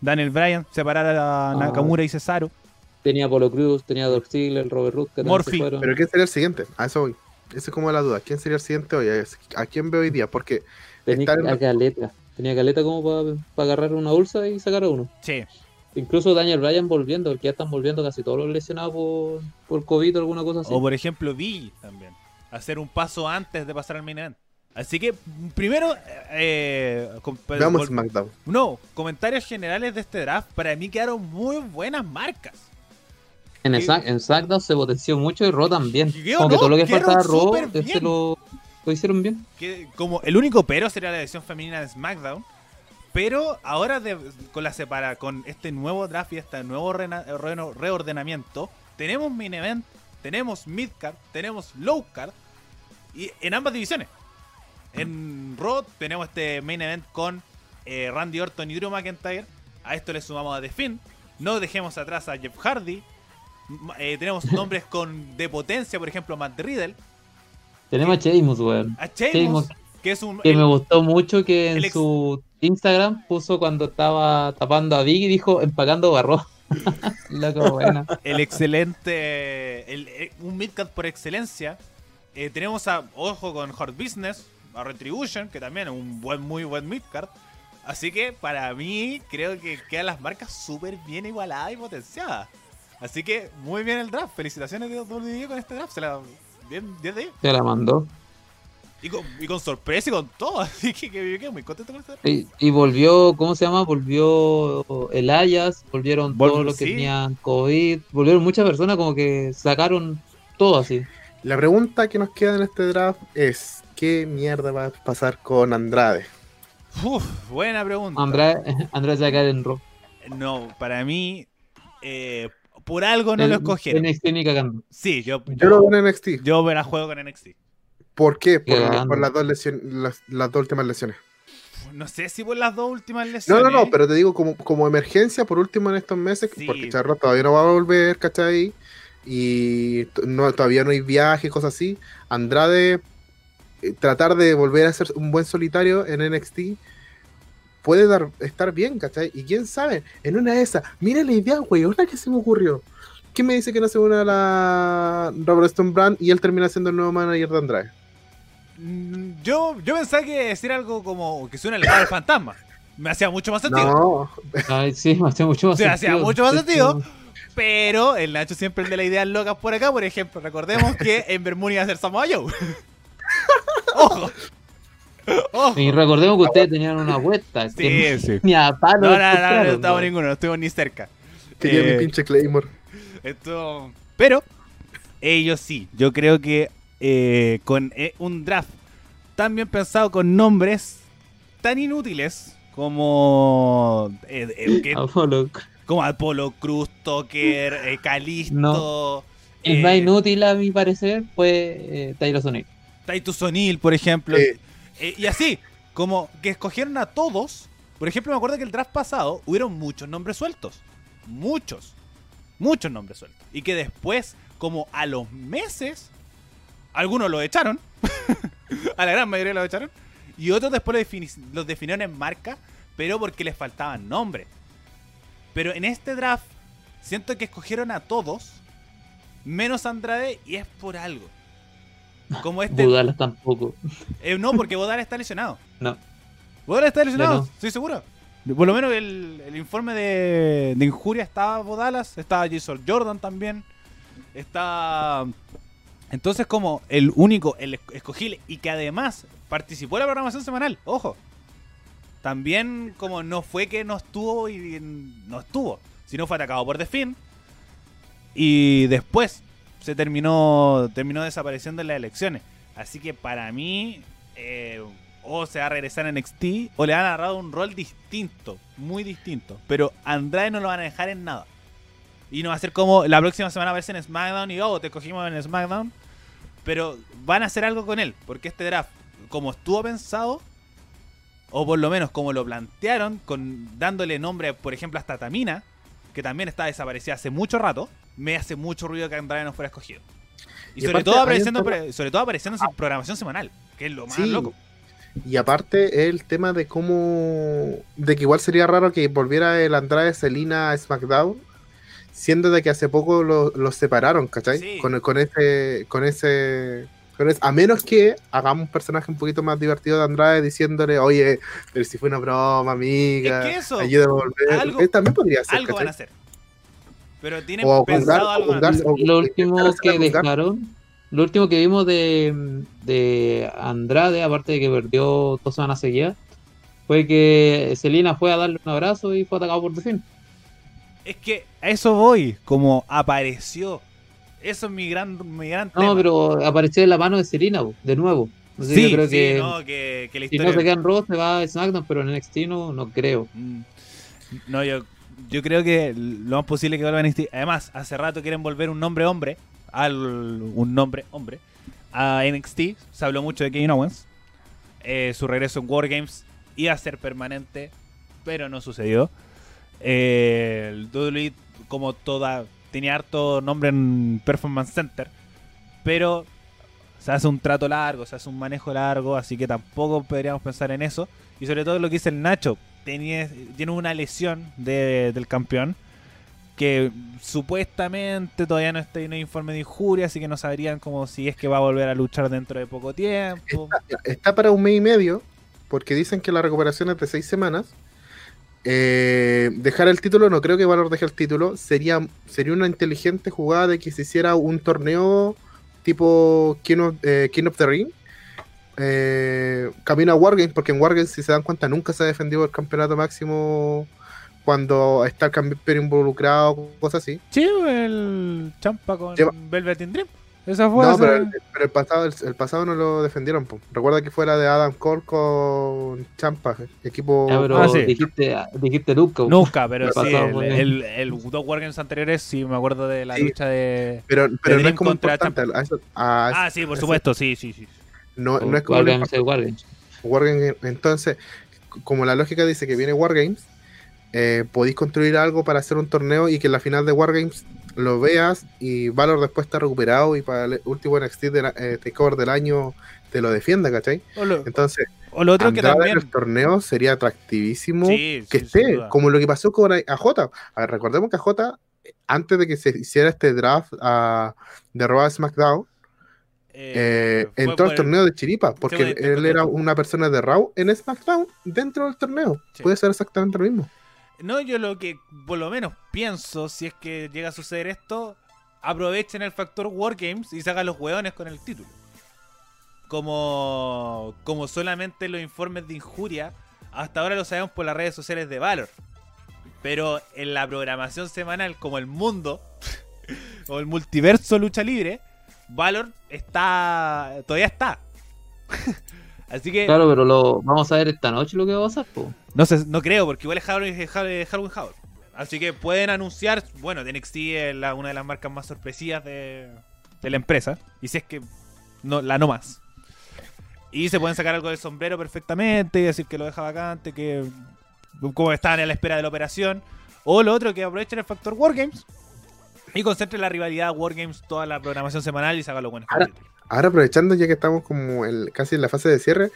Daniel Bryan, separar a Ah. Nakamura y Cesaro. Tenía Polo Cruz, tenía Dolph Ziggler, Robert Root, fueron. Pero ¿quién sería el siguiente? A eso voy. Esa es como la duda. ¿Quién sería el siguiente hoy? ¿A quién veo hoy día? Porque Tenía caleta. Tenía caleta como para agarrar una bolsa y sacar a uno. Sí. Incluso Daniel Bryan volviendo, porque ya están volviendo casi todos los lesionados por, por COVID o alguna cosa así. O por ejemplo, Billy también. Hacer un paso antes de pasar al main event. Así que, primero, eh, vol- SmackDown. no, comentarios generales de este draft. Para mí quedaron muy buenas marcas. En, Sac- en SmackDown se potenció mucho y Raw también. ¿Y qué o Como que no? todo lo que faltaba Raw, este lo, lo hicieron bien. Que como el único pero sería la edición femenina de SmackDown. Pero ahora de- con la separa, con este nuevo draft y este nuevo rena- reno- reordenamiento, tenemos main event, tenemos mid card, tenemos low card y en ambas divisiones. En Raw tenemos este main event con eh, Randy Orton y Drew McIntyre. A esto le sumamos a The Finn. No dejemos atrás a Jeff Hardy. Eh, tenemos nombres con de potencia, por ejemplo, Matt Riddle. Tenemos a Sheamus, weón. A Sheamus, que es un... que el- me gustó mucho que en ex- su Instagram puso cuando estaba tapando a Big y dijo empacando barro. Loco, buena. el excelente, el, el- un midcard por excelencia. Eh, tenemos a, ojo con Hard Business, a Retribution, que también es un buen, muy buen midcard. Así que para mí creo que quedan las marcas súper bien igualadas y potenciadas. Así que muy bien el draft. Felicitaciones de WWE con este draft. Se la, bien, 10 de 10. Se la mandó. Y con, y con sorpresa y con todo. Así que, que yo quedé muy contento con este draft. Y, y volvió, ¿cómo se llama? Volvió el Ayas, volvieron Vol- todos los que sí. tenían COVID, volvieron muchas personas como que sacaron todo así. La pregunta que nos queda en este draft es: ¿qué mierda va a pasar con Andrade? Uf, buena pregunta. Andrés Andrés ya cae en Raw. No, para mí, eh, por algo no lo escogieron. NXT ni cagando. Sí, yo, Yo lo veo en NXT. Yo la juego con NXT. ¿Por qué? Por, por las, dos lesiones, las, las dos últimas lesiones. No sé si por las dos últimas No, lesiones. no, no, pero te digo como, como emergencia por último en estos meses, Sí. porque Charlotte todavía no va a volver, ¿cachai? Y no, todavía no hay viaje, cosas así. Andrade, eh, tratar de volver a ser un buen solitario en NXT puede dar, estar bien, ¿cachai? Y quién sabe, en una de esas, mira la idea, weona, que se me ocurrió. ¿Quién me dice que no se une a la Robert Stone Brand y él termina siendo el nuevo manager de Andrade? Mm, Yo, yo pensaba que decir algo como que suena el del fantasma. Me hacía mucho más sentido. No, Ay, sí, me hacía mucho más Sí, hacía sentido. mucho más sentido. Pero el Nacho siempre el de las ideas locas por acá, por ejemplo. Recordemos que en Moon iba a ser Samoa Joe. ¡Ojo! ¡Ojo! Y recordemos que ustedes tenían una apuesta. Sí, que sí. Ni a palo. No, no, no, no, no weón. ninguno, no estuvimos ni cerca. quería Eh, mi pinche Claymore. Esto. Pero, ellos sí. Yo creo que eh, con eh, un draft tan bien pensado, con nombres tan inútiles como. eh, eh, que- Apolo. como Apolo Cruz, Tucker, eh, Calisto. El eh, más inútil, a mi parecer, fue eh, Tyler O'Neill. Titus O'Neill, por ejemplo. Eh, Eh, y así, como que escogieron a todos. Por ejemplo, me acuerdo que el draft pasado hubieron muchos nombres sueltos. Muchos. Muchos nombres sueltos. Y que después, como a los meses, algunos lo echaron. a la gran mayoría lo echaron. Y otros después los, defini- los definieron en marca, pero porque les faltaban nombres. Pero en este draft, siento que escogieron a todos, menos a Andrade, y es por algo. Como este. Budalas tampoco. Eh, no, porque Bodal está lesionado. No. Bodal está lesionado, no. estoy seguro. Por lo menos el, el informe de, de injuria estaba Bodalas, estaba Jason Jordan también. Está. Entonces, como el único, el esc- escogible y que además participó en la programación semanal, ojo. También, como no fue que no estuvo y no estuvo, sino fue atacado por The Finn. Y después se terminó, terminó desapareciendo en las elecciones. Así que para mí, eh, o se va a regresar en NXT o le han agarrado un rol distinto, muy distinto. Pero a Andrade no lo van a dejar en nada. Y no va a ser como la próxima semana verse en SmackDown y oh, te cogimos en SmackDown. Pero van a hacer algo con él, porque este draft, como estuvo pensado, o por lo menos como lo plantearon, con dándole nombre, por ejemplo, hasta Tamina, que también está desaparecida hace mucho rato, me hace mucho ruido que Andrade no fuera escogido. Y, Y sobre, aparte, todo apareciendo, tema- sobre todo apareciendo sin programación semanal, que es lo más Sí. loco. Y aparte el tema de cómo... De que igual sería raro que volviera el Andrade Celina a SmackDown, siendo de que hace poco lo- los separaron, ¿cachai? Sí. Con, con ese... Con ese con ese- a menos que hagamos un personaje un poquito más divertido de Andrade diciéndole, oye, pero si fue una broma, amiga, Es que eso, a volver. algo- Eh, también podría ser, algo van a hacer. Pero tienen O pensado algo. o- Lo último que dejaron, lo último que vimos de, de Andrade, aparte de que perdió dos semanas seguidas, fue que Selina fue a darle un abrazo y fue atacado por Defin. Es que a eso voy, como apareció. Eso es mi gran, mi gran tema. No, pero apareció en la mano de Selina, po, de nuevo. Sí, creo sí, que no, que, que la si no se queda en Raw se va a SmackDown, pero en NXT no, no creo. Mm. No, yo, yo creo que lo más posible que vuelva a NXT. Además, hace rato quieren volver un nombre hombre, al un nombre hombre, a NXT. Se habló mucho de Kevin Owens. Eh, su regreso en Wargames iba a ser permanente, pero no sucedió. Eh, el WWE, como toda, tenía harto nombre en Performance Center, pero se hace un trato largo, se hace un manejo largo, así que tampoco podríamos pensar en eso. Y sobre todo lo que dice el Nacho, tenía, tiene una lesión de- del campeón que supuestamente todavía no está en el informe de injuria, así que no sabrían como si es que va a volver a luchar dentro de poco tiempo. Está para un mes y medio, porque dicen que la recuperación es de seis semanas. Eh, dejar el título, no creo que Valor deje el título. Sería, sería una inteligente jugada de que se hiciera un torneo tipo King of, eh, King of the Ring. Eh, camino a Wargames, porque en Wargames, si se dan cuenta, nunca se ha defendido el campeonato máximo cuando está el campeón involucrado, cosas así. Sí, el champa con Lleva- Velvet in Dream. Esa fue No, hace- pero el, pero el pasado, el, el pasado no lo defendieron. po. Recuerda que fuera de Adam Cole con Champa, equipo. Ya, pero Ah, sí. dijiste, dijiste nunca. po. Nunca, pero El sí, pasado el, el, el dos Wargames anteriores sí me acuerdo de la Sí. lucha de... Pero, pero no Dream es como contra importante. a eso- a eso- Ah, sí, por eso- supuesto, sí, sí, sí. no, no es como Wargames es Wargames. Wargames, entonces, como la lógica dice que viene Wargames, eh, podéis construir algo para hacer un torneo y que en la final de Wargames lo veas y Valor después está recuperado y para el último NXT de la- eh, Takeover del año te lo defienda, ¿cachai? O lo, Entonces, o lo otro que también... el torneo sería atractivísimo Sí, que sí, esté, como lo que pasó con a, a ver, recordemos que a Jota, antes de que se hiciera este draft ah, de Raw SmackDown, eh, fue entró al torneo de Chiripa, porque él era una persona de Raw en SmackDown dentro del torneo. Sí. Puede ser exactamente lo mismo. No, yo lo que por lo menos pienso, si es que llega a suceder esto, aprovechen el factor Wargames y sacan los hueones con el título. Como, como solamente los informes de injuria, hasta ahora lo sabemos por las redes sociales de Valor. Pero en la programación semanal, como el mundo, o el multiverso lucha libre, Valor está. todavía está. Así que. Claro, pero lo vamos a ver esta noche lo que va a pasar. po. No sé, no creo, porque igual es Halloween, Halloween Havoc. Así que pueden anunciar, bueno, NXT es una de las marcas más sorpresivas de, la empresa. Y si es que no, la no más. Y se pueden sacar algo del sombrero perfectamente y decir que lo deja vacante, que como estaban a la espera de la operación. O lo otro, que aprovechen el factor Wargames y concentren la rivalidad Wargames toda la programación semanal y buenos con el Ahora- aprovechando ya que estamos como el- casi en la fase de cierre,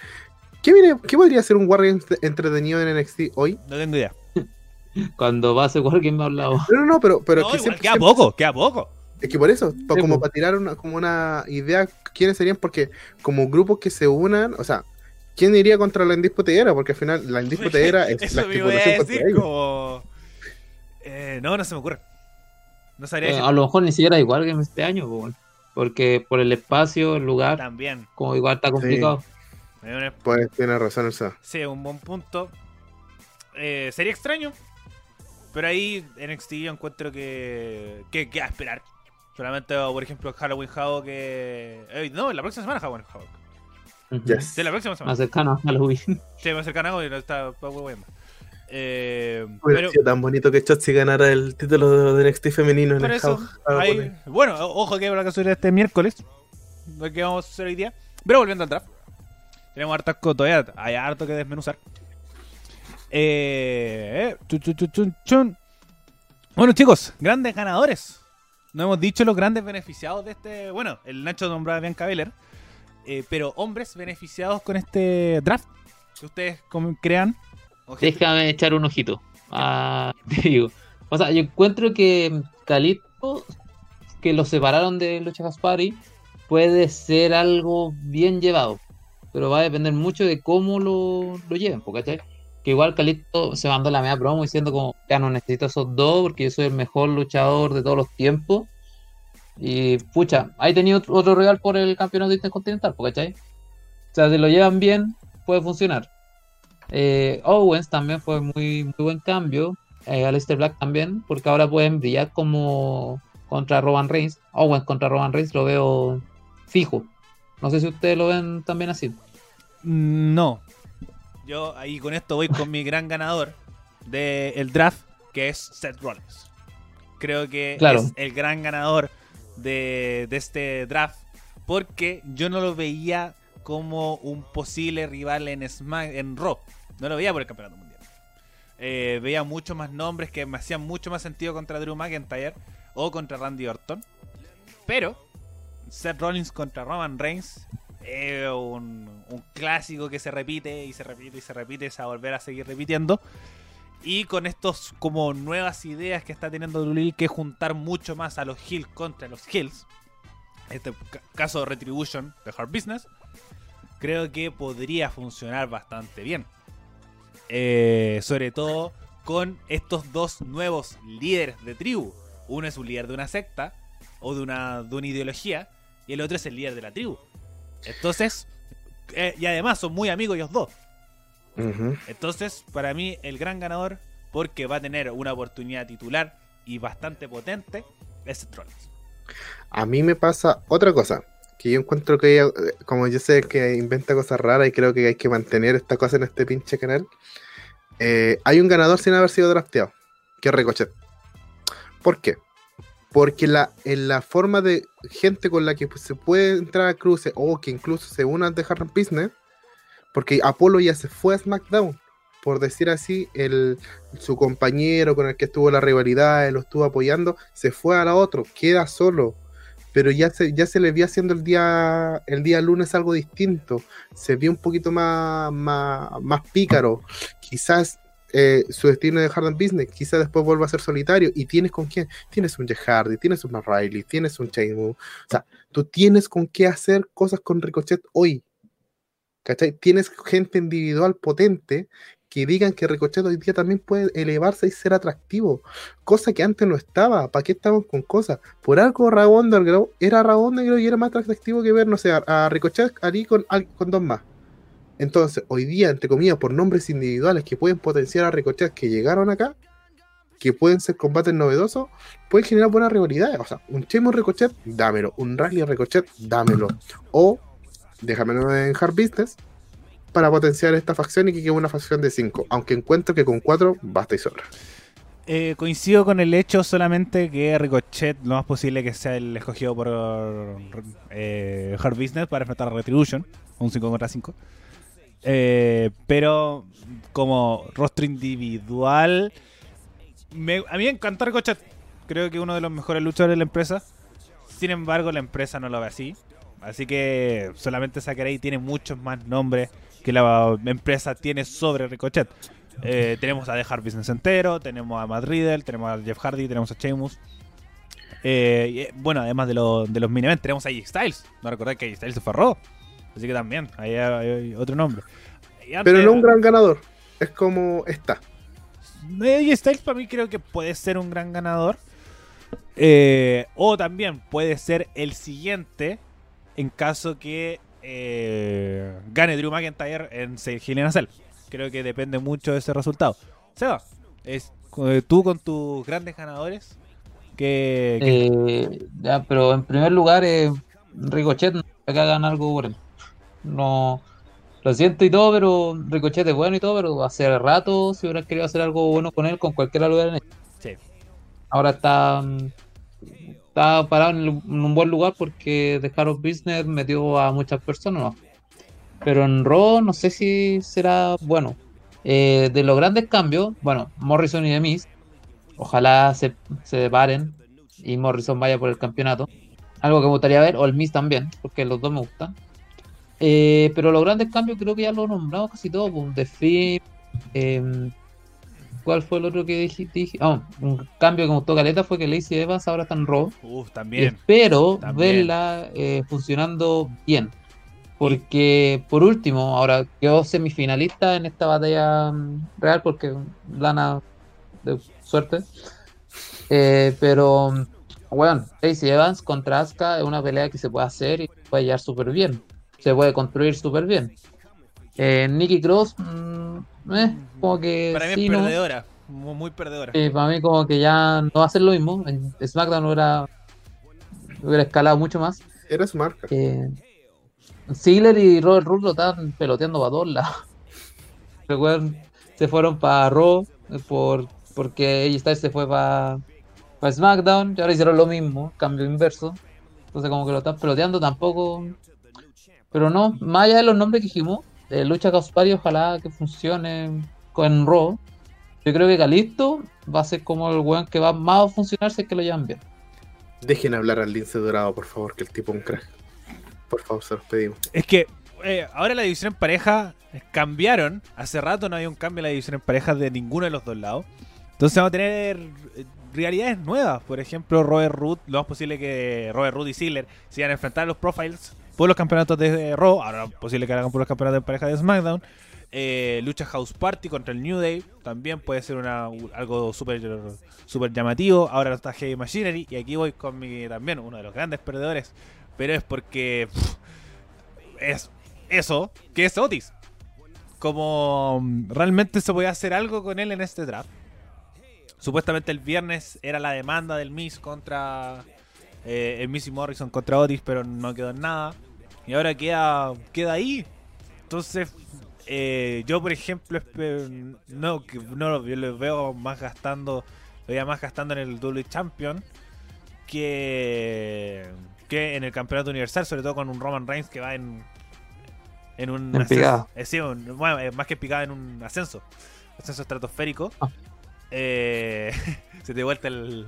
¿Qué, viene, ¿Qué podría ser un Wargame entretenido en NXT hoy? No tengo idea. Cuando va a ser Wargame me ha hablado. No, no, no, pero, pero No, que igual siempre- queda siempre- poco, queda poco. Es que por eso, Sí, como para tirar una, como una idea, ¿quiénes serían? Porque como grupos que se unan, o sea, ¿quién iría contra la Indisputera? Porque al final la Indisputera es la Eso me iba a estipulación contra decir ellos. como... Eh, no, no se me ocurre. No sabría Eh, a lo mejor ni siquiera hay Wargame este año, porque por el espacio, el lugar, También. como igual está complicado. Pues tiene razón esa. Sí, un buen punto. Eh, sería extraño. Pero ahí NXT yo encuentro que. que queda a esperar. Solamente, por ejemplo, Halloween Havoc que. eh, no, la próxima semana Halloween Havoc. Yes. Sí, la próxima semana. Más cercano a Halloween. Sí, va a ser Canago y no está hueveando. Eh, Hubiera pero sido tan bonito que Chotzi ganara el título de NXT femenino en el eso, hay- bueno, ojo que habrá que subir este miércoles. Lo que vamos a hacer hoy día. Pero volviendo al draft. Tenemos hartas todavía. Hay harto que desmenuzar. Eh, eh. Bueno, chicos, grandes ganadores. No hemos dicho los grandes beneficiados de este. Bueno, el Nacho nombraba a Bianca Belair. eh, pero hombres beneficiados con este draft. Que ustedes crean. Déjame echar un ojito. Ah, te digo. O sea, yo encuentro que Calito, que lo separaron de Lucha Party, puede ser algo bien llevado. Pero va a depender mucho de cómo lo, lo lleven, ¿cachai? Que igual Calito se mandó la media promo diciendo como, ya no necesito esos dos porque yo soy el mejor luchador de todos los tiempos. Y pucha, ahí tenía otro, otro regalo por el campeonato intercontinental, ¿cachai? O sea, si lo llevan bien, puede funcionar. Eh, Owens también fue muy, muy buen cambio. Eh, Aleister Black también, porque ahora pueden brillar como contra Roman Reigns. Owens contra Roman Reigns lo veo fijo. No sé si ustedes lo ven también así. No. Yo ahí con esto voy con mi gran ganador del draft, que es Seth Rollins. Creo que Claro. es el gran ganador de, de este draft, porque yo no lo veía como un posible rival en Smack, en Raw. No lo veía por el campeonato mundial. Eh, veía muchos más nombres que me hacían mucho más sentido contra Drew McIntyre o contra Randy Orton. Pero Seth Rollins contra Roman Reigns un, clásico que se repite y se repite y se repite, es a volver a seguir repitiendo. Y con estos como nuevas ideas que está teniendo Lulil que juntar mucho más a los Hills contra los Hills. Este ca- caso de Retribution de Hard Business. Creo que podría funcionar bastante bien. Eh, sobre todo con estos dos nuevos líderes de tribu. Uno es un líder de una secta o de una, de una ideología y el otro es el líder de la tribu. Entonces, eh, y además son muy amigos ellos dos. Entonces, para mí, el gran ganador, porque va a tener una oportunidad titular y bastante potente, es Seth Rollins. A mí me pasa otra cosa. Que yo encuentro que ella, eh, como yo sé que inventa cosas raras y creo que hay que mantener esta cosa en este pinche canal. eh, hay un ganador sin haber sido drafteado, que es Ricochet. ¿Por qué? Porque la, en la forma de gente con la que pues, se puede entrar a cruce o que incluso se unan de Hard Business, porque Apolo ya se fue a SmackDown, por decir así, el, su compañero con el que estuvo la rivalidad, lo estuvo apoyando, se fue a la otro, queda solo. Pero ya se, ya se le vio haciendo el día, el día lunes algo distinto. Se vio un poquito más, más, más pícaro. Quizás eh, su destino de Hard Business, quizás después vuelva a ser solitario. ¿Y tienes con quién? Tienes un Jeff Hardy, tienes un Matt Riley, tienes un Sheamus. O sea, tú tienes con qué hacer cosas con Ricochet hoy. ¿Cachai? Tienes gente individual potente que digan que Ricochet hoy día también puede elevarse y ser atractivo. Cosa que antes no estaba. ¿Para qué estamos con cosas? Por algo Raw Underground era Raw Underground y era más atractivo que ver, no sé, a, Ricochet ahí con, con dos más. Entonces, hoy día, entre comillas, por nombres individuales que pueden potenciar a Ricochet que llegaron acá, que pueden ser combates novedosos, pueden generar buenas rivalidades. O sea, un Chemo Ricochet, dámelo. Un Rally Ricochet, dámelo. O, déjamelo en Hard Business, para potenciar esta facción y que quede una facción de 5. Aunque encuentro que con 4 basta y sobra. Eh, coincido con el hecho solamente que Ricochet lo más posible que sea el escogido por eh, Hard Business para enfrentar a Retribution, un 5 contra 5. Eh, pero como rostro individual, me- a mí me encanta Ricochet. Creo que uno de los mejores luchadores de la empresa. Sin embargo, la empresa no lo ve así. Así que solamente Sakurai tiene muchos más nombres que la empresa tiene sobre Ricochet. Eh, tenemos a The Hard Business entero, tenemos a Matt Riddle, tenemos a Jeff Hardy, tenemos a Sheamus. Eh, bueno, además de, lo- de los mini tenemos a AJ Styles. No recordad que AJ Styles se fue a Raw. Así que también, ahí hay, hay otro nombre. Antes- Pero no un gran ganador. Es como está. AJ Styles para mí creo que puede ser un gran ganador. Eh, o también puede ser el siguiente en caso que eh, gane Drew McIntyre en Hell Cell. Creo que depende mucho de ese resultado. Seba, es, eh, tú con tus grandes ganadores, que, Eh, ya, pero en primer lugar, eh, Ricochet no sé que hagan algo él. No, lo siento y todo, pero Ricochet es bueno y todo, pero hace rato si hubieran querido hacer algo bueno con él, con cualquiera lo hubieran hecho. Sí. Ahora está, está parado en, el- en un buen lugar porque of Business metió a muchas personas, ¿no? Pero en Raw no sé si será bueno. Eh, de los grandes cambios, bueno, Morrison y Demis, ojalá se, se separen y Morrison vaya por el campeonato. Algo que me gustaría ver, o el Miz también, porque los dos me gustan. Eh, pero los grandes cambios creo que ya lo nombramos casi todo. Pues, The em, ¿cuál fue el otro que dije? dije? Ah, un cambio que me gustó Caleta fue que Lacey Evans ahora está en Raw. Y también. espero También. verla eh, funcionando bien. Porque, por último, ahora quedó semifinalista en esta batalla mm, real porque Lana de suerte. Eh, pero, mm, bueno, Lacey Evans contra Asuka es una pelea que se puede hacer y puede llegar súper bien. Se puede construir súper bien. Eh, Nikki Cross, mm, eh, como que Para mí sí, es perdedora, muy, muy perdedora. Sí, para mí como que ya no va a ser lo mismo. En SmackDown hubiera, hubiera escalado mucho más. Era su marca. Eh, Ziggler y Robert Roode lo estaban peloteando para todos lados. Se fueron para Raw por, porque AJ Styles se fue para SmackDown y ahora hicieron lo mismo, cambio inverso. Entonces como que lo están peloteando tampoco. Pero no, más allá de los nombres que dijimos, Lucha Caspari ojalá que funcione con Raw. Yo creo que Calisto va a ser como el weón que va más a funcionar si es que lo llevan bien. Dejen hablar al lince dorado, por favor, que el tipo es un crack. Por favor, se los pedimos. Es que eh, ahora la división en pareja eh, cambiaron. Hace rato no había un cambio en la división en pareja de ninguno de los dos lados. Entonces vamos a tener eh, realidades nuevas. Por ejemplo, Robert Root, lo más posible que Robert Root y Ziggler se van a enfrentar a los profiles por los campeonatos de Raw. Ahora posible que hagan por los campeonatos en pareja de SmackDown. Eh, lucha House Party contra el New Day también puede ser una, algo súper super llamativo. Ahora está Heavy Machinery y aquí voy con mi también uno de los grandes perdedores. Pero es porque es eso, que es Otis. Como mm, realmente se podía hacer algo con él en este draft. Supuestamente el viernes era la demanda del Miss contra eh, el Miss y Morrison contra Otis, pero no quedó en nada. Y ahora queda, queda ahí. Entonces, eh, yo por ejemplo, no, que- no lo, yo lo veo más gastando, lo veía más gastando en el Double Champion que, que en el campeonato universal, sobre todo con un Roman Reigns que va en en un En ascenso- eh, sí, un- bueno, eh, más que picada en un ascenso, ascenso estratosférico. Ah. Eh, se te vuelta el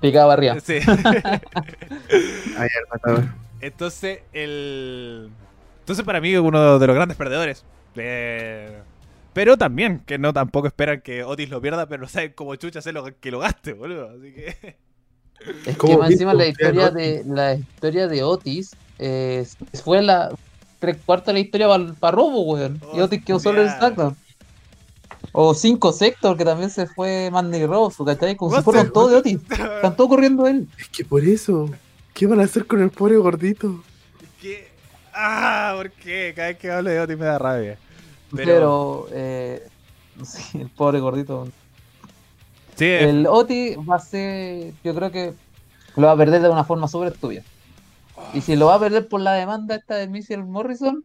Picaba arriba. sí. Ay, el matador. Entonces, el. Entonces, para mí, es uno de los grandes perdedores. Eh, Pero también, que no tampoco esperan que Otis lo pierda, pero no saben cómo chucha hacerlo que lo gaste, boludo. Así que. Es ¿Cómo que más encima la historia de la historia de Otis eh, fue la tres cuartos de la historia para Robo, weón. y Oh, Otis quedó solo en. SmackDown. O cinco Sector, que también se fue Mandy Rose, ¿cachai? Como si fueron todos de Otis. Están todos corriendo él. Es que por eso. ¿Qué van a hacer con el pobre gordito? ¿Qué? Ah, ¿por qué? Cada vez que hablo de Otis me da rabia. Pero, Pero- eh, sí, el pobre gordito. Sí, El Otis va a ser, yo creo que lo va a perder de una forma súper estúpida. Y si lo va a perder por la demanda esta de Mitchell Morrison,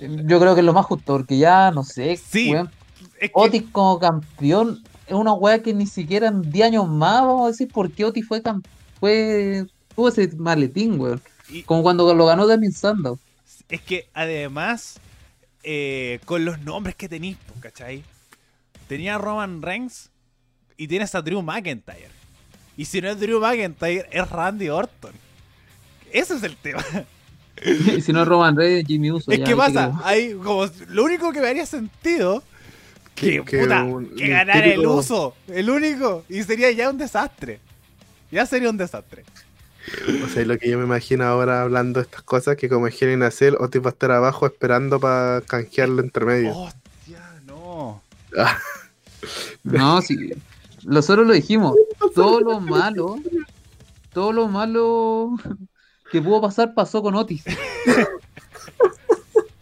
yo creo que es lo más justo, porque ya no sé, Sí, weón, es que- Otis como campeón es una weá que ni siquiera en 10 años más vamos a decir por qué Otis fue cam- fue tuvo ese maletín, weón. y- Como cuando lo ganó Damien Sandow. Es que además, eh, con los nombres que tenéis, ¿cachai? Tenía a Roman Reigns y tienes a Drew McIntyre. Y si no es Drew McIntyre, es Randy Orton. Ese es el tema. Y si no Roman Reigns, Jimmy Uso. Es ya, que pasa, hay como lo único que me haría sentido que, Que- puta, un- que un ganara el uso, el único, y sería ya un desastre. Ya sería un desastre. O sea, lo que yo me imagino ahora hablando de estas cosas, que como es Cell, Otis va a estar abajo esperando para canjearlo entre medio. Hostia, no. No, sí. Nosotros lo dijimos. Todo lo malo, todo lo malo que pudo pasar pasó con Otis.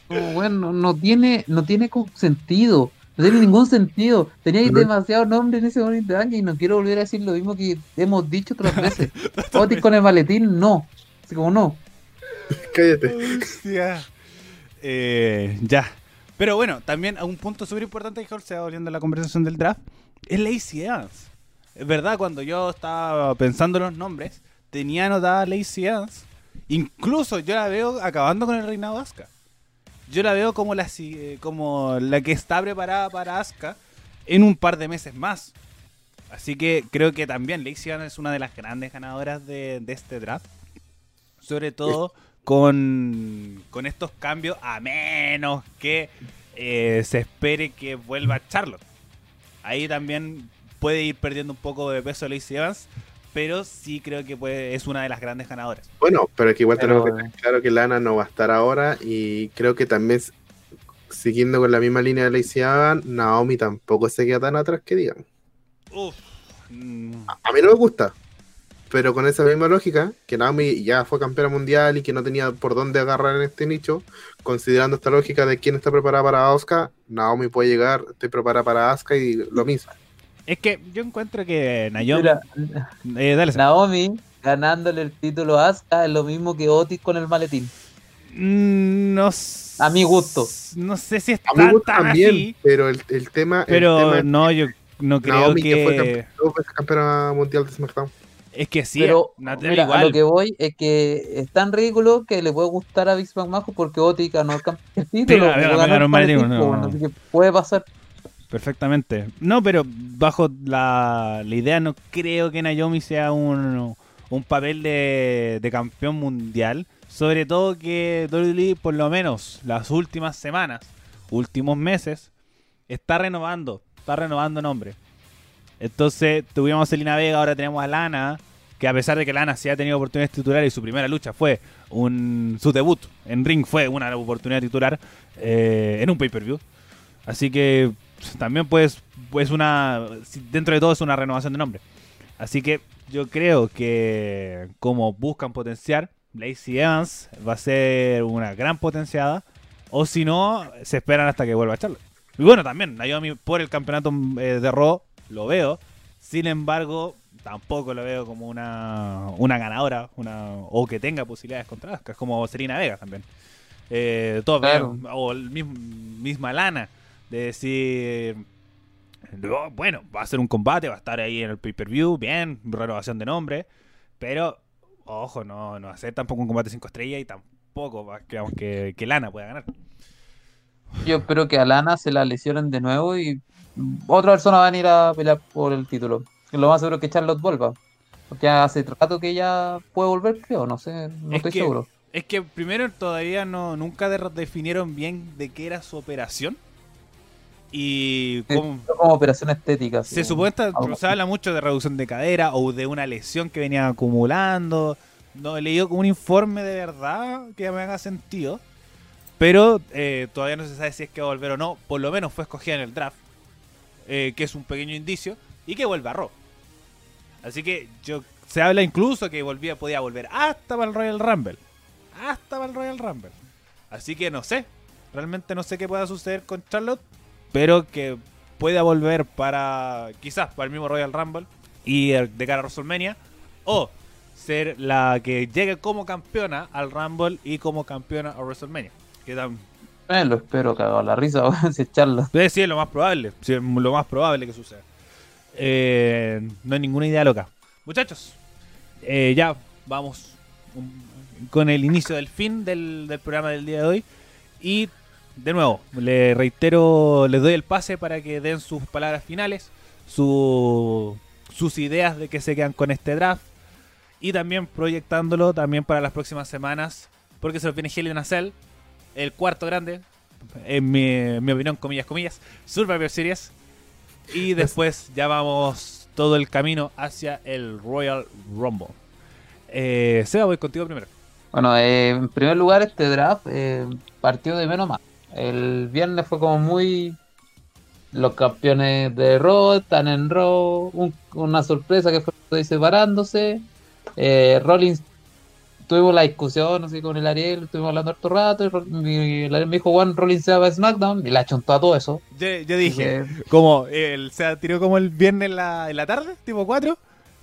Como, bueno, no tiene, no tiene sentido. No tiene ningún sentido. Teníais No. demasiados nombres en ese momento de año y no quiero volver a decir lo mismo que hemos dicho otras veces. Otis con el maletín, no. Así como no. cállate. Hostia. Eh, ya. Pero bueno, también a un punto súper importante que se va volviendo a la conversación del draft es Lacey Evans. Es verdad, cuando yo estaba pensando en los nombres, tenía anotada Lacey Evans. Incluso yo la veo acabando con el reinado Asuka. Yo la veo como la, eh, como la que está preparada para Asuka en un par de meses más. Así que creo que también Evans es una de las grandes ganadoras de, de este draft. Sobre todo con, con estos cambios, a menos que eh, se espere que vuelva Charlotte. Ahí también puede ir perdiendo un poco de peso Lacey Evans, pero sí creo que puede, es una de las grandes ganadoras. Bueno, pero que igual Pero- tenemos que tener claro que Lana no va a estar ahora y creo que también, siguiendo con la misma línea de Lacey Evans, Naomi tampoco se queda tan atrás que digan. Uf. mm, A mí no me gusta, pero con esa misma lógica, que Naomi ya fue campeona mundial y que no tenía por dónde agarrar en este nicho, considerando esta lógica de quién está preparada para Asuka, Naomi puede llegar, estoy preparada para Asuka y lo mismo. Es que yo encuentro que Naomi... Mira, eh, dale. Naomi ganándole el título a Asuka es lo mismo que Otis con el maletín. Mm, No A mi gusto. No sé si es A tan, también, así, pero el, el tema... el pero tema es no, yo no creo Naomi, que, fue que... campeona mundial de SmackDown. Es que sí, pero a lo que voy es que es tan ridículo que le puede gustar a Vince McMahon porque Otis ganó el, el título. Venga, venga, ganó el maletín, no. pues, bueno, así que puede pasar. Perfectamente. No, pero bajo la, la idea no creo que Naomi sea un, un papel de, de campeón mundial. Sobre todo que WWE, por lo menos las últimas semanas, últimos meses, está renovando. Está renovando nombre. Entonces tuvimos a Selena Vega, ahora tenemos a Lana. Que a pesar de que Lana sí ha tenido oportunidades titulares y su primera lucha fue un su debut en ring fue una oportunidad titular eh, en un pay-per-view. Así que también pues, pues una dentro de todo es una renovación de nombre. Así que yo creo que como buscan potenciar, Lacey Evans va a ser una gran potenciada. O si no, se esperan hasta que vuelva a Charlotte. Y bueno, también, Naomi por el campeonato eh, de Raw lo veo. Sin embargo, tampoco lo veo como una, una ganadora una o que tenga posibilidades contra Asuka. Es como Serena Vega también. Eh, Claro. o el mismo, misma Lana de decir no, bueno, va a ser un combate, va a estar ahí en el pay-per-view, bien, renovación de nombre, pero ojo, no, no ser tampoco un combate 5 estrellas y tampoco va, que, que, Lana pueda ganar. Yo espero que a Lana se la lesionen de nuevo y otra persona va a venir a pelear por el título. Lo más seguro es que Charlotte vuelva. Porque hace rato que ella puede volver, creo, no sé, no Es estoy que- seguro. Es que primero todavía no nunca de- definieron bien de qué era su operación. Y cómo, Como operación estética. se como- supone algo se habla mucho de reducción de cadera o de una lesión que venía acumulando. No he leído como un informe de verdad que me haga sentido. Pero eh, todavía no se sabe si es que va a volver o no. Por lo menos fue escogida en el draft. eh, que es un pequeño indicio. Y que vuelva a Raw. Así que yo se habla incluso que volvía, podía volver hasta para el Royal Rumble. Hasta para el Royal Rumble. Así que no sé. Realmente no sé qué pueda suceder con Charlotte. Pero que pueda volver para quizás para el mismo Royal Rumble y de cara a WrestleMania o ser la que llegue como campeona al Rumble y como campeona a WrestleMania. Que Eh, lo espero, cagado la risa, si eh, sí, es lo más probable, sí, es lo más probable que suceda. Eh, no hay ninguna idea loca. Muchachos, eh, ya vamos con el inicio del fin del, del programa del día de hoy y de nuevo, le reitero, les doy el pase para que den sus palabras finales, su- sus ideas de que se quedan con este draft y también proyectándolo también para las próximas semanas porque se nos viene a Cell, el cuarto grande, en mi, en mi opinión, comillas, comillas, Survivor Series. Y después ya vamos todo el camino hacia el Royal Rumble. Eh, Seba, voy contigo primero. Bueno, eh, en primer lugar, este draft eh, partió de menos más. El viernes fue como muy. Los campeones de Raw están en Raw. un- una sorpresa que fue separándose. Eh, Rollins. Tuvimos la discusión así con el Ariel, estuvimos hablando harto rato. Y el Ariel me dijo: Juan, Rollins se va a SmackDown. Y la chuntó a todo eso. Yo, yo dije, Así como el se tiró como el viernes en la, en la tarde, tipo 4.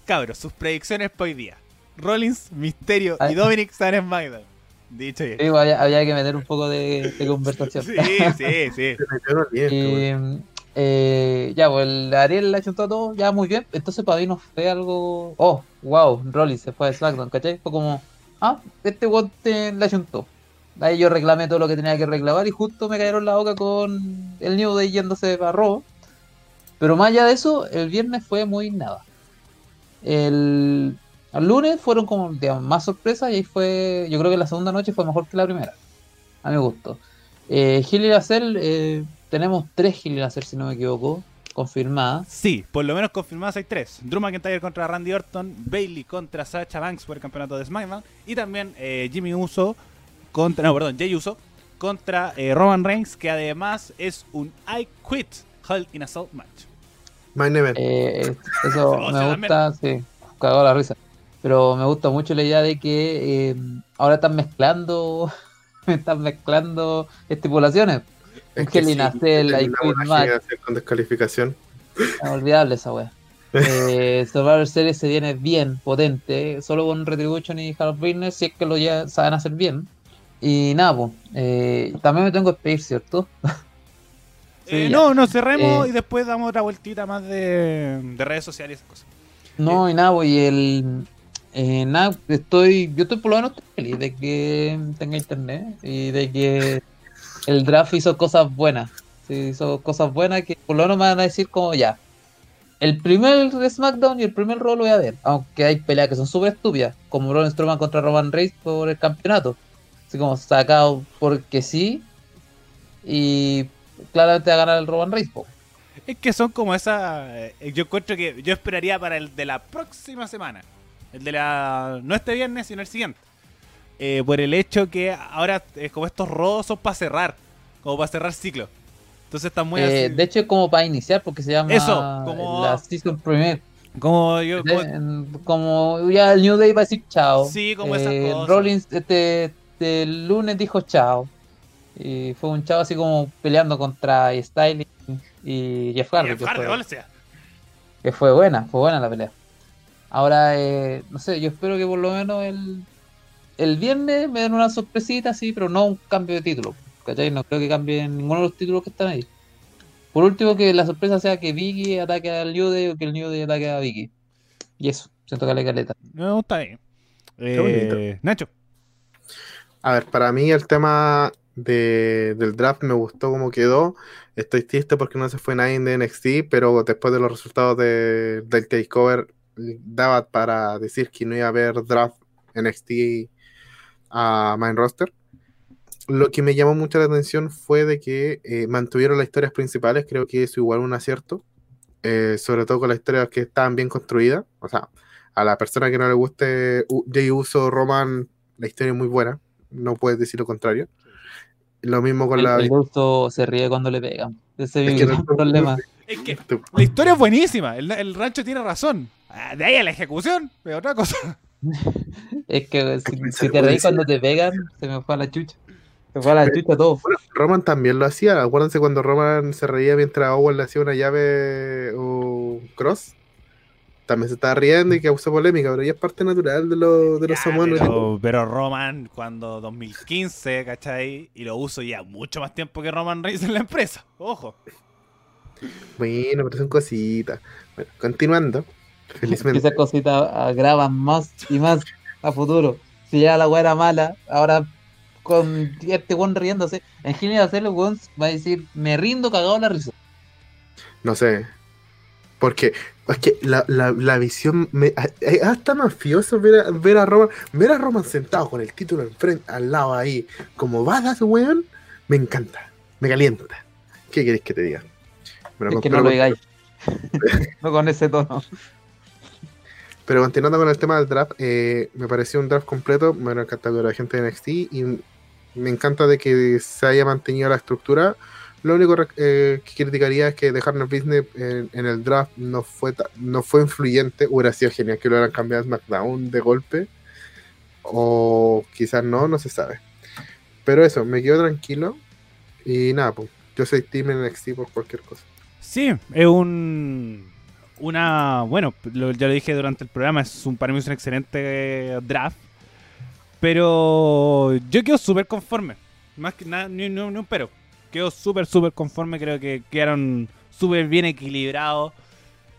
Cabros, sus predicciones para hoy día. Rollins, Misterio y. Dominic están en SmackDown. Dicho y que, hecho. digo, había, había que meter un poco de, de conversación. Sí, sí, sí. Eh, ya, pues el Ariel le chuntó todo, ya muy bien. Entonces para mí no fue algo. Oh, wow, Rollins se fue de SmackDown, ¿cachai? Fue como, ah, este weón te la chuntó. Ahí yo reclamé todo lo que tenía que reclamar y justo me cayeron la boca con el New Day yéndose para Raw. Pero más allá de eso, el viernes fue muy nada. El, el lunes fueron como digamos, más sorpresas y ahí fue, yo creo que la segunda noche fue mejor que la primera. A mi gusto. Eh, Hill y Lacer, eh, tenemos tres Hill y Lacer, si no me equivoco, confirmadas. Sí, por lo menos confirmadas hay tres. Drew McIntyre contra Randy Orton, Bailey contra Sacha Banks por el campeonato de SmackDown y también eh, Jimmy Uso contra, no, perdón, Jay Uso contra eh, Roman Reigns, que además es un I Quit Hell in a Cell match. Main event. Eh, eso me gusta, sí, cagó la risa. Pero me gusta mucho la idea de que eh, ahora están mezclando, están mezclando estipulaciones. Es que sí, Cell, hay con descalificación. Inolvidable esa wea. Eh, Survivor Series se viene bien, potente, solo con Retribution y Harold Business, si es que lo ya saben hacer bien. Y nada, pues, eh, también me tengo que despedir, ¿cierto? Sí, Eh, no, nos cerremos Eh, y después damos otra vueltita más de, de redes sociales y esas cosas. No, y nada, pues, y el. Eh, nada, estoy. Yo estoy por lo menos feliz de que tenga internet y de que el draft hizo cosas buenas. Hizo cosas buenas que por lo menos me van a decir como ya. El primer SmackDown y el primer Raw lo voy a ver. Aunque hay peleas que son súper estúpidas. Como Braun Strowman contra Roman Reigns por el campeonato. Así como sacado porque sí. Y claramente va a ganar el Roman Reigns. po. Es que son como esas. eh, Yo encuentro que yo esperaría para el de la próxima semana. El de la. No este viernes, sino el siguiente. Eh, por el hecho que ahora, eh, como estos rodos son para cerrar. Como para cerrar ciclo. Entonces están muy Eh, así. de hecho es como para iniciar porque se llama Eso, como- la Season Premiere. Como yo. como- Como ya el New Day va a decir chao. Sí, como esas Eh, cosas. Rollins este, este el lunes dijo chao. Y fue un chao así como peleando contra Styling y Jeff Hardy. Jeff que, Hardy, fue, sea. que fue buena, fue buena la pelea. Ahora, eh, no sé, yo espero que por lo menos el, el viernes me den una sorpresita, sí, pero no un cambio de título. ¿Cachai? No creo que cambien ninguno de los títulos que están ahí. Por último, que la sorpresa sea que Vicky ataque al New Day o que el New Day ataque a Vicky. Y eso, siento que la caleta. No, está bien. Qué bonito. Eh, Nacho. A ver, para mí el tema de, del draft me gustó como quedó. Estoy triste porque no se fue nadie de NXT, pero después de los resultados de, del takeover daba para decir que no iba a haber draft NXT a main roster. Lo que me llamó mucho la atención fue de que eh, mantuvieron las historias principales, creo que eso igual un acierto, eh, sobre todo con las historias que estaban bien construidas. O sea, a la persona que no le guste Jay Uso, Roman, la historia es muy buena, no puedes decir lo contrario. Lo mismo con El, la... el Gusto se ríe cuando le pegan. Ese es que no- problema. Es que la historia es buenísima. El, el rancho tiene razón. Ah, De ahí a la ejecución, es otra cosa. Es que si, te reís cuando te pegan, se me fue a la chucha. Se fue a la chucha todo. Bueno, Roman también lo hacía. Acuérdense cuando Roman se reía mientras Owen le hacía una llave o cross. También se estaba riendo y causó polémica, pero ya es parte natural de, lo- de los pero, pero Roman, cuando 2015, ¿cachai? Y lo uso ya mucho más tiempo que Roman Reigns en la empresa. Ojo. Bueno, pero son cositas. Bueno, continuando. Felizmente. Esas cositas ah, más y más a futuro. Si ya la weá era mala, ahora con este weón riéndose, en general hacerlo weón va a decir, me rindo cagado la risa. No sé. Porque es que la, la, la visión. Me, es hasta mafioso ver a, ver a Roman. Ver a Roman sentado con el título enfrente, al lado ahí, como badass, weón. Me encanta. Me calienta. ¿Qué queréis que te diga? Es que no lo digáis. no con ese tono. Pero continuando con el tema del draft, eh, me pareció un draft completo, me lo encanta la gente de NXT y me encanta de que se haya mantenido la estructura. Lo único eh, que criticaría es que dejarnos Business en, en el draft no fue no fue influyente. Hubiera sido genial que lo hubieran cambiado a SmackDown de golpe. O quizás no, no se sabe. Pero eso, me quedo tranquilo. Y nada, pues, yo soy Team NXT por cualquier cosa. Sí, es un. Una. Bueno, lo- ya lo dije durante el programa, es un, para mí es un excelente draft. Pero yo quedo súper conforme. Más que nada, ni, un pero. Quedo súper, súper conforme. Creo que quedaron súper bien equilibrados.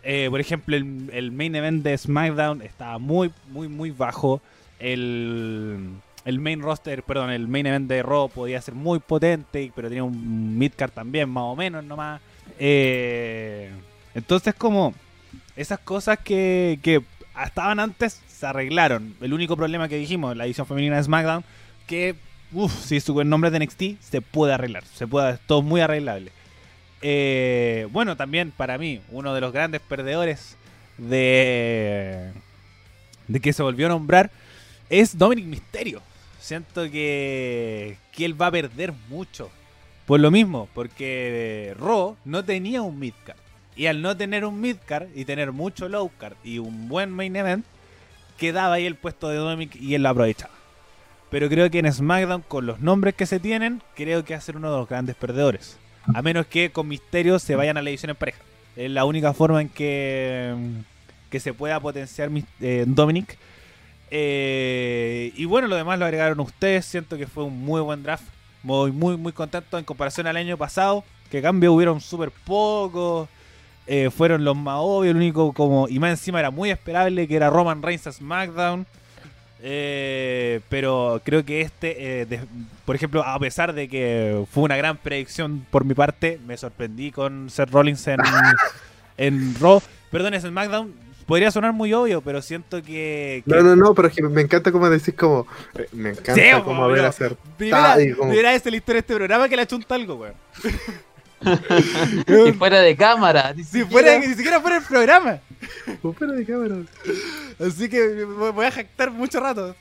Eh, por ejemplo, el, el main event de SmackDown estaba muy, muy, muy bajo. El, el main roster, perdón, el main event de Raw podía ser muy potente, pero tenía un midcard también, más o menos nomás. Eh, entonces, como esas cosas que, que estaban antes se arreglaron. El único problema que dijimos la edición femenina de SmackDown, que uff, si su nombre de NXT, se puede arreglar. Se puede, todo muy arreglable. Eh, bueno, también para mí, uno de los grandes perdedores de, de que se volvió a nombrar es Dominic Mysterio. Siento que, que él va a perder mucho. Por lo mismo, porque Raw no tenía un midcard. Y al no tener un midcard y tener mucho low card y un buen main event, quedaba ahí el puesto de Dominic y él lo aprovechaba. Pero creo que en SmackDown, con los nombres que se tienen, creo que va a ser uno de los grandes perdedores. A menos que con Misterio se vayan a la edición en pareja. Es la única forma en que, que se pueda potenciar eh, Dominic. Eh, y bueno, lo demás lo agregaron ustedes. Siento que fue un muy buen draft. Muy, muy, muy contento en comparación al año pasado. Que cambios hubieron súper pocos. Eh, fueron los más obvios. El único como. Y más encima era muy esperable que era Roman Reigns a SmackDown. Eh, pero creo que este, eh, de- por ejemplo, a pesar de que fue una gran predicción por mi parte, me sorprendí con Seth Rollins en, en Raw. Perdón, es SmackDown. Podría sonar muy obvio, pero siento que. que No, no, no, pero es que me encanta como decís como... eh, Me encanta Sí, como haber acertado. Y como- vez en la historia de este programa que le achunta algo, weón. Y fuera de cámara. ni Si siquiera- fuera, ni siquiera fuera el programa. Fuera de cámara. Así que voy a jactar mucho rato.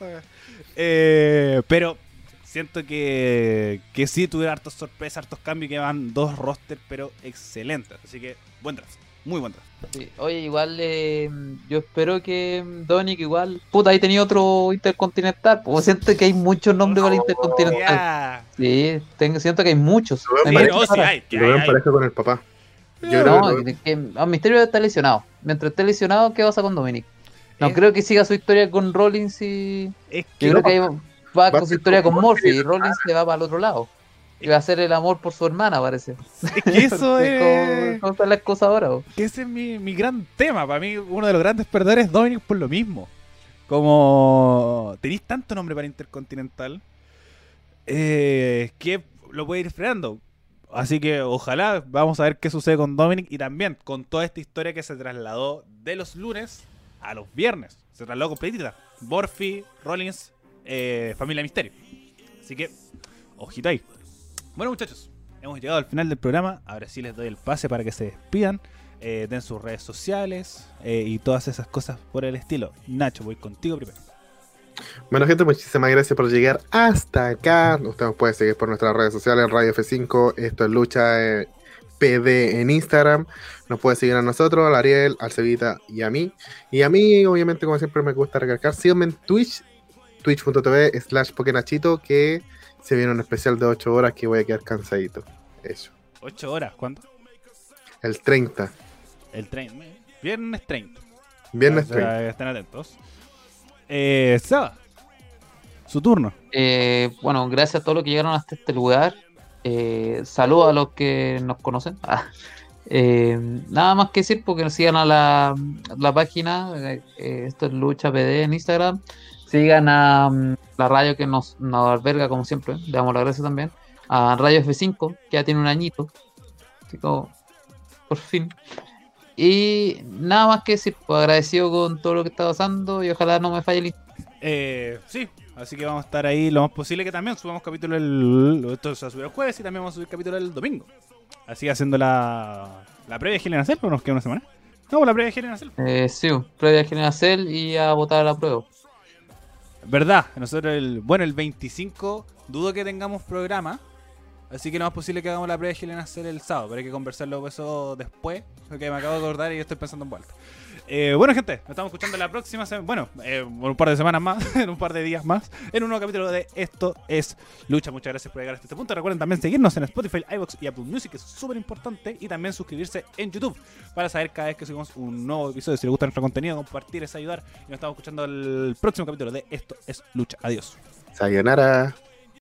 Eh, pero siento que, que sí tuve hartas sorpresas, hartos cambios que van dos rosters, pero excelentes. Así que buen draft, muy buen draft. Sí. Oye, igual eh, yo espero que mm, Dominic igual. Puta, ahí tenía otro intercontinental. Pues siento que hay muchos nombres para el intercontinental. Sí, tengo, siento que hay muchos. Lo veo Sí, pareja. no, sí para- hay, que Lo veo hay, en hay. pareja con el papá. Yo No, que- que, que- Misterio está lesionado. Mientras esté lesionado, ¿qué pasa con Dominic? No Es- creo que siga su historia con Rollins y. Es Yo creo que va Va a con su historia con. Murphy y Rollins se va para el otro lado. Y va a ser el amor por su hermana, parece. es que eso Es. ¿Cómo están las cosas ahora? bo? que ese es mi, mi gran tema. Para mí, uno de los grandes perdedores es Dominic por lo mismo. Como tenéis tanto nombre para Intercontinental, eh, que lo puede ir frenando. Así que ojalá vamos a ver qué sucede con Dominic y también con toda esta historia que se trasladó de los lunes a los viernes. Se trasladó completita. Borfi, Rollins, eh, Familia Misterio. Así que, ojito ahí. Bueno, muchachos, hemos llegado al final del programa. Ahora sí les doy el pase para que se despidan. Eh, den sus redes sociales eh, y todas esas cosas por el estilo. Nacho, voy contigo primero. Bueno, gente, muchísimas gracias por llegar hasta acá. Usted nos puede seguir por nuestras redes sociales, Radio F5, esto es Lucha eh, PD en Instagram. Nos puede seguir a nosotros, al Ariel, al Cevita y a mí. Y a mí, obviamente, como siempre, me gusta recalcar, síganme en Twitch, twitch.tv slash Pokenachito, que se viene un especial de 8 horas que voy a quedar cansadito. Eso. 8 horas, ¿cuándo? El 30. El 30. Viernes 30. Viernes O sea, 30. Estén atentos. Eh, Seba, su turno. Eh, bueno, gracias a todos los que llegaron hasta este lugar. Eh, saludos a los que nos conocen. Ah, eh, nada más que decir porque nos sigan a la, la página. eh, eh, esto es Lucha PD en Instagram. Sigan a mm, la radio que nos, nos alberga como siempre. Le damos las gracias también. A Radio F5, que ya tiene un añito. Así como, por fin. Y nada más que decir, pues agradecido con todo lo que está pasando y ojalá no me falle el Eh, sí, así que vamos a estar ahí lo más posible que también subamos capítulo el. Esto se va a subir el jueves y también vamos a subir capítulo el domingo. Así haciendo la, la previa de Helen Acel, ¿o nos queda una semana? No, la previa de Helen Acel. Eh, sí, previa a General Cell y a votar a la prueba. Verdad, nosotros el. Bueno, el 25 dudo que tengamos programa. Así que lo más posible que hagamos la previa de Helen Acel el sábado. Pero hay que conversarlo eso después. Porque me acabo de acordar y yo estoy pensando en vuelta. Eh, bueno, gente, nos estamos escuchando la próxima semana. Bueno, eh, un par de semanas más, en un par de días más, en un nuevo capítulo de Esto es Lucha. Muchas gracias por llegar hasta este punto. Recuerden también seguirnos en Spotify, iBox y Apple Music, es súper importante. Y también suscribirse en YouTube para saber cada vez que subimos un nuevo episodio. Si les gusta nuestro contenido, compartir es ayudar. Y nos estamos escuchando el próximo capítulo de Esto es Lucha. Adiós. Sayonara.